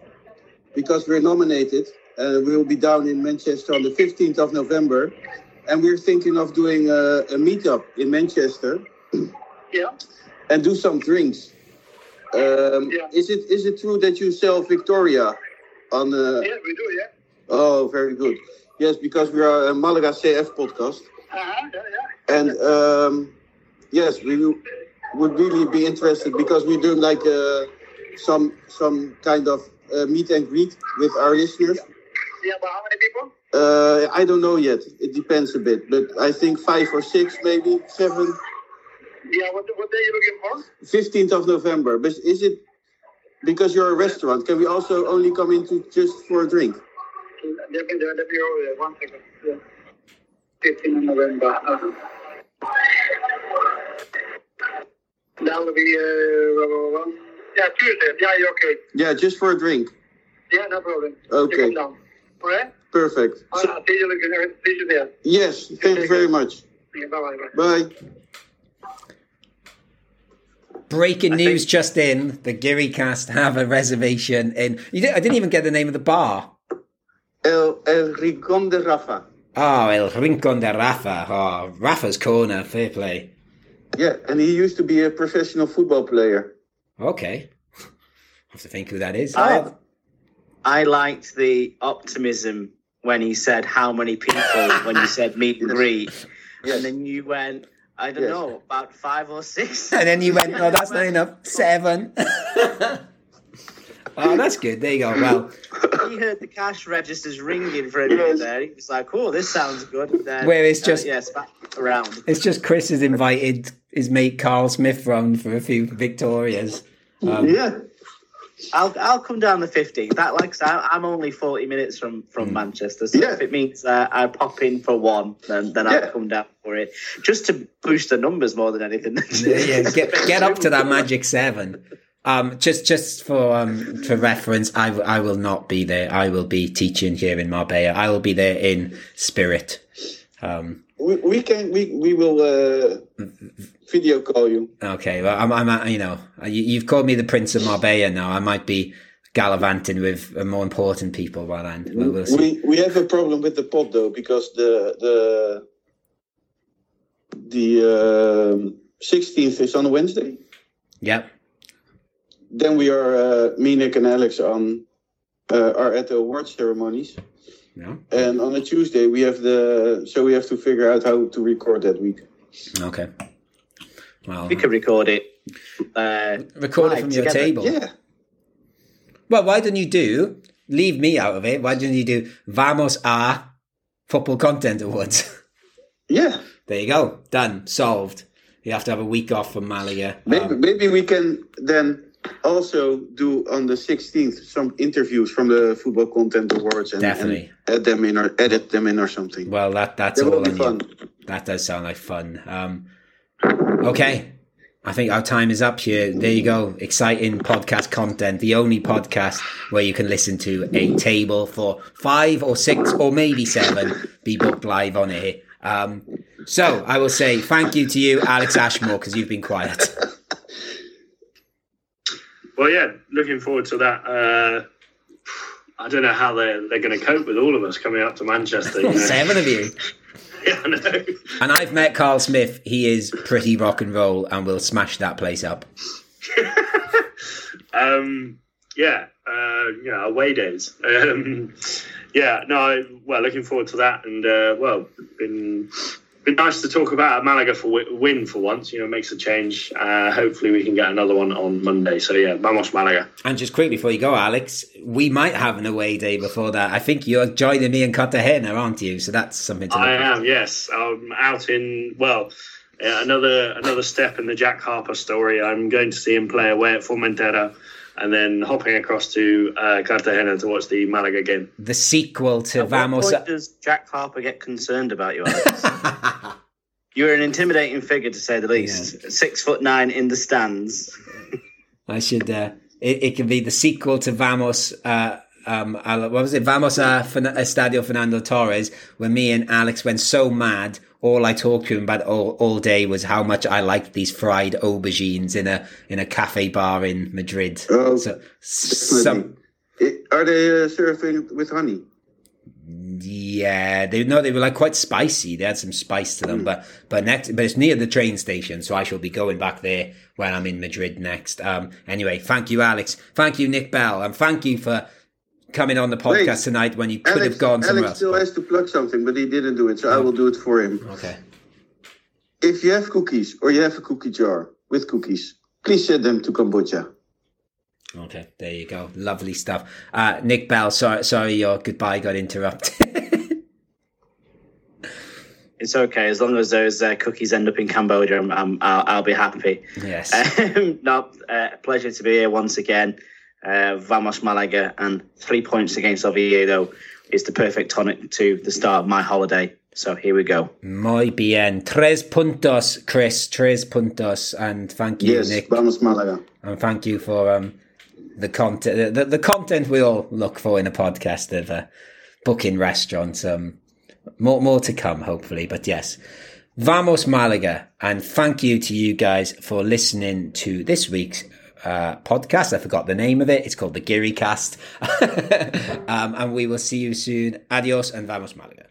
because we're nominated. Uh, we will be down in Manchester on the 15th of November, and we're thinking of doing a, a meetup in Manchester Yeah. and do some drinks. Um, Yeah. Is it is it true that you sell Victoria on? Uh, Yeah, we do, yeah. Oh, very good. Yes, because we are a Malaga CF podcast, Uh-huh, yeah, yeah. and um, yes, we would really be interested because we do like uh, some some kind of uh, meet and greet with our listeners. Yeah, but how many people? Uh, I don't know yet. It depends a bit, but I think five or six, maybe seven. Yeah, what, what day are you looking for? 15th of November. But is it because you're a restaurant? Can we also only come into just for a drink? Let me, let me one second. Yeah. 15 November. Uh-huh. That will be, uh, yeah, Tuesday. Yeah, you're okay. Yeah, just for a drink. Yeah, no problem. Okay. You come down. All right? Perfect. I'll, So- see you, later. see you there. yes, thank you very much. Yeah, bye-bye. Bye. Bye. Breaking news just in: the Geary Giricast have a reservation in. You did, I didn't even get the name of the bar. El, El Rincón de Rafa. Oh, El Rincon de Rafa. Oh, Rafa's corner. Fair play. Yeah, and he used to be a professional football player. Okay. I have to think who that is. I, Oh, I liked the optimism when he said how many people when you said meet and greet, Yes. and then you went, I don't Yes. know, about five or six. and then you went, oh, that's not enough. Seven. oh, that's good. There you go. Well, he heard the cash registers ringing for a minute there. He was like, "Oh, this sounds good." Then, Where it's just- uh, yes, back around. it's just Chris has invited his mate Carl Smith round for a few Victorias. Um, Yeah. I'll I'll come down the fifteenth. That like I, I'm only forty minutes from from Manchester, so Yeah. if it means uh, I pop in for one, then then Yeah. I'll come down for it, just to boost the numbers more than anything. yeah, yeah, get get up to that magic seven. Um, just just for um for reference, I, w- I will not be there. I will be teaching here in Marbella. I will be there in spirit. Um, We, we can we we will uh, video call you. okay, well, I'm I'm uh, you know you, you've called me the Prince of Marbella now. I might be gallivanting with uh, more important people by then. We'll, we'll. We we have a problem with the pod though because the the the sixteenth is on a Wednesday. Yep. Then we are uh, me, Nick, and Alex on uh, are at the award ceremonies, Yeah. and on a Tuesday we have the so we have to figure out how to record that week. Okay. Well, We could record it. Uh, record it from your together. table. Yeah, Well, why don't you do? Leave me out of it. Why don't you do Vamos a Football Content Awards? yeah. there you go. Done. Solved. You have to have a week off from Malaga. Maybe, Um, maybe we can then also do on the 16th some interviews from the Football Content Awards and, Definitely. and add them in or edit them in or something. well, that that's that all be fun. you. That does sound like fun. Um, okay. I think our time is up here. There you go. Exciting podcast content. The only podcast where you can listen to a table for five or six or maybe seven be booked live on air. Um, so I will say thank you to you, Alex Ashmore, because you've been quiet. Well, yeah, looking forward to that. Uh, I don't know how they're they're going to cope with all of us coming up to Manchester. You know? Seven of you. Yeah. And I've met Carl Smith. He is pretty rock and roll and will smash that place up. um, yeah, uh, know, away days. Um, yeah, no, I, well, looking forward to that, and uh, well, been been nice to talk about a Malaga for win for once. You know, makes a change. Uh, hopefully, we can get another one on Monday. So yeah, vamos Malaga. And just quickly before you go, Alex, we might have an away day before that. I think you're joining me in Cartagena, aren't you? So that's something to look I at. am, yes. I'm out in well. yeah, another another step in the Jack Harper story. I'm going to see him play away at Formentera, and then hopping across to uh, Cartagena to watch the Malaga game. The sequel to At what Vamos. point does Jack Harper get concerned about you, Alex? You're an intimidating figure, to say the least. Six foot nine in the stands. I should. Uh, it, it can be the sequel to Vamos. Uh, um, what was it? Vamos a Estadio Fernando Torres. where me and Alex went so mad, all I talked to him about all, all day was how much I liked these fried aubergines in a in a cafe bar in Madrid. Oh, so, some, I- Are they uh, serving with honey? yeah, they no, they were like quite spicy. They had some spice to them, but but next, but it's near the train station, so I shall be going back there when I'm in Madrid next. Um, anyway, thank you, Alex. Thank you, Nick Bell, and thank you for coming on the podcast Wait, tonight when you could Alex, have gone somewhere Alex else. still has to plug something, but he didn't do it, so I will do it for him. Okay. If you have cookies or you have a cookie jar with cookies, please send them to Cambodia. Okay, there you go. Lovely stuff. Uh, Nick Bell, sorry, sorry, your goodbye got interrupted. It's okay as long as those uh, cookies end up in Cambodia. I'm, I'm, I'll, I'll be happy. yes. Um, no, uh, pleasure to be here once again. Uh, Vamos Malaga and three points against Oviedo is the perfect tonic to the start of my holiday. So here we go. Muy bien. Tres puntos, Chris. Tres puntos. And thank you, Yes, Nick. vamos Malaga. and thank you for um, the content the, the content we all look for in a podcast of uh, booking restaurants um more more to come hopefully but yes vamos malaga and thank you to you guys for listening to this week's uh, podcast. I forgot the name of it. It's called the Geary Cast. um, and we will see you soon. Adios and vamos Malaga.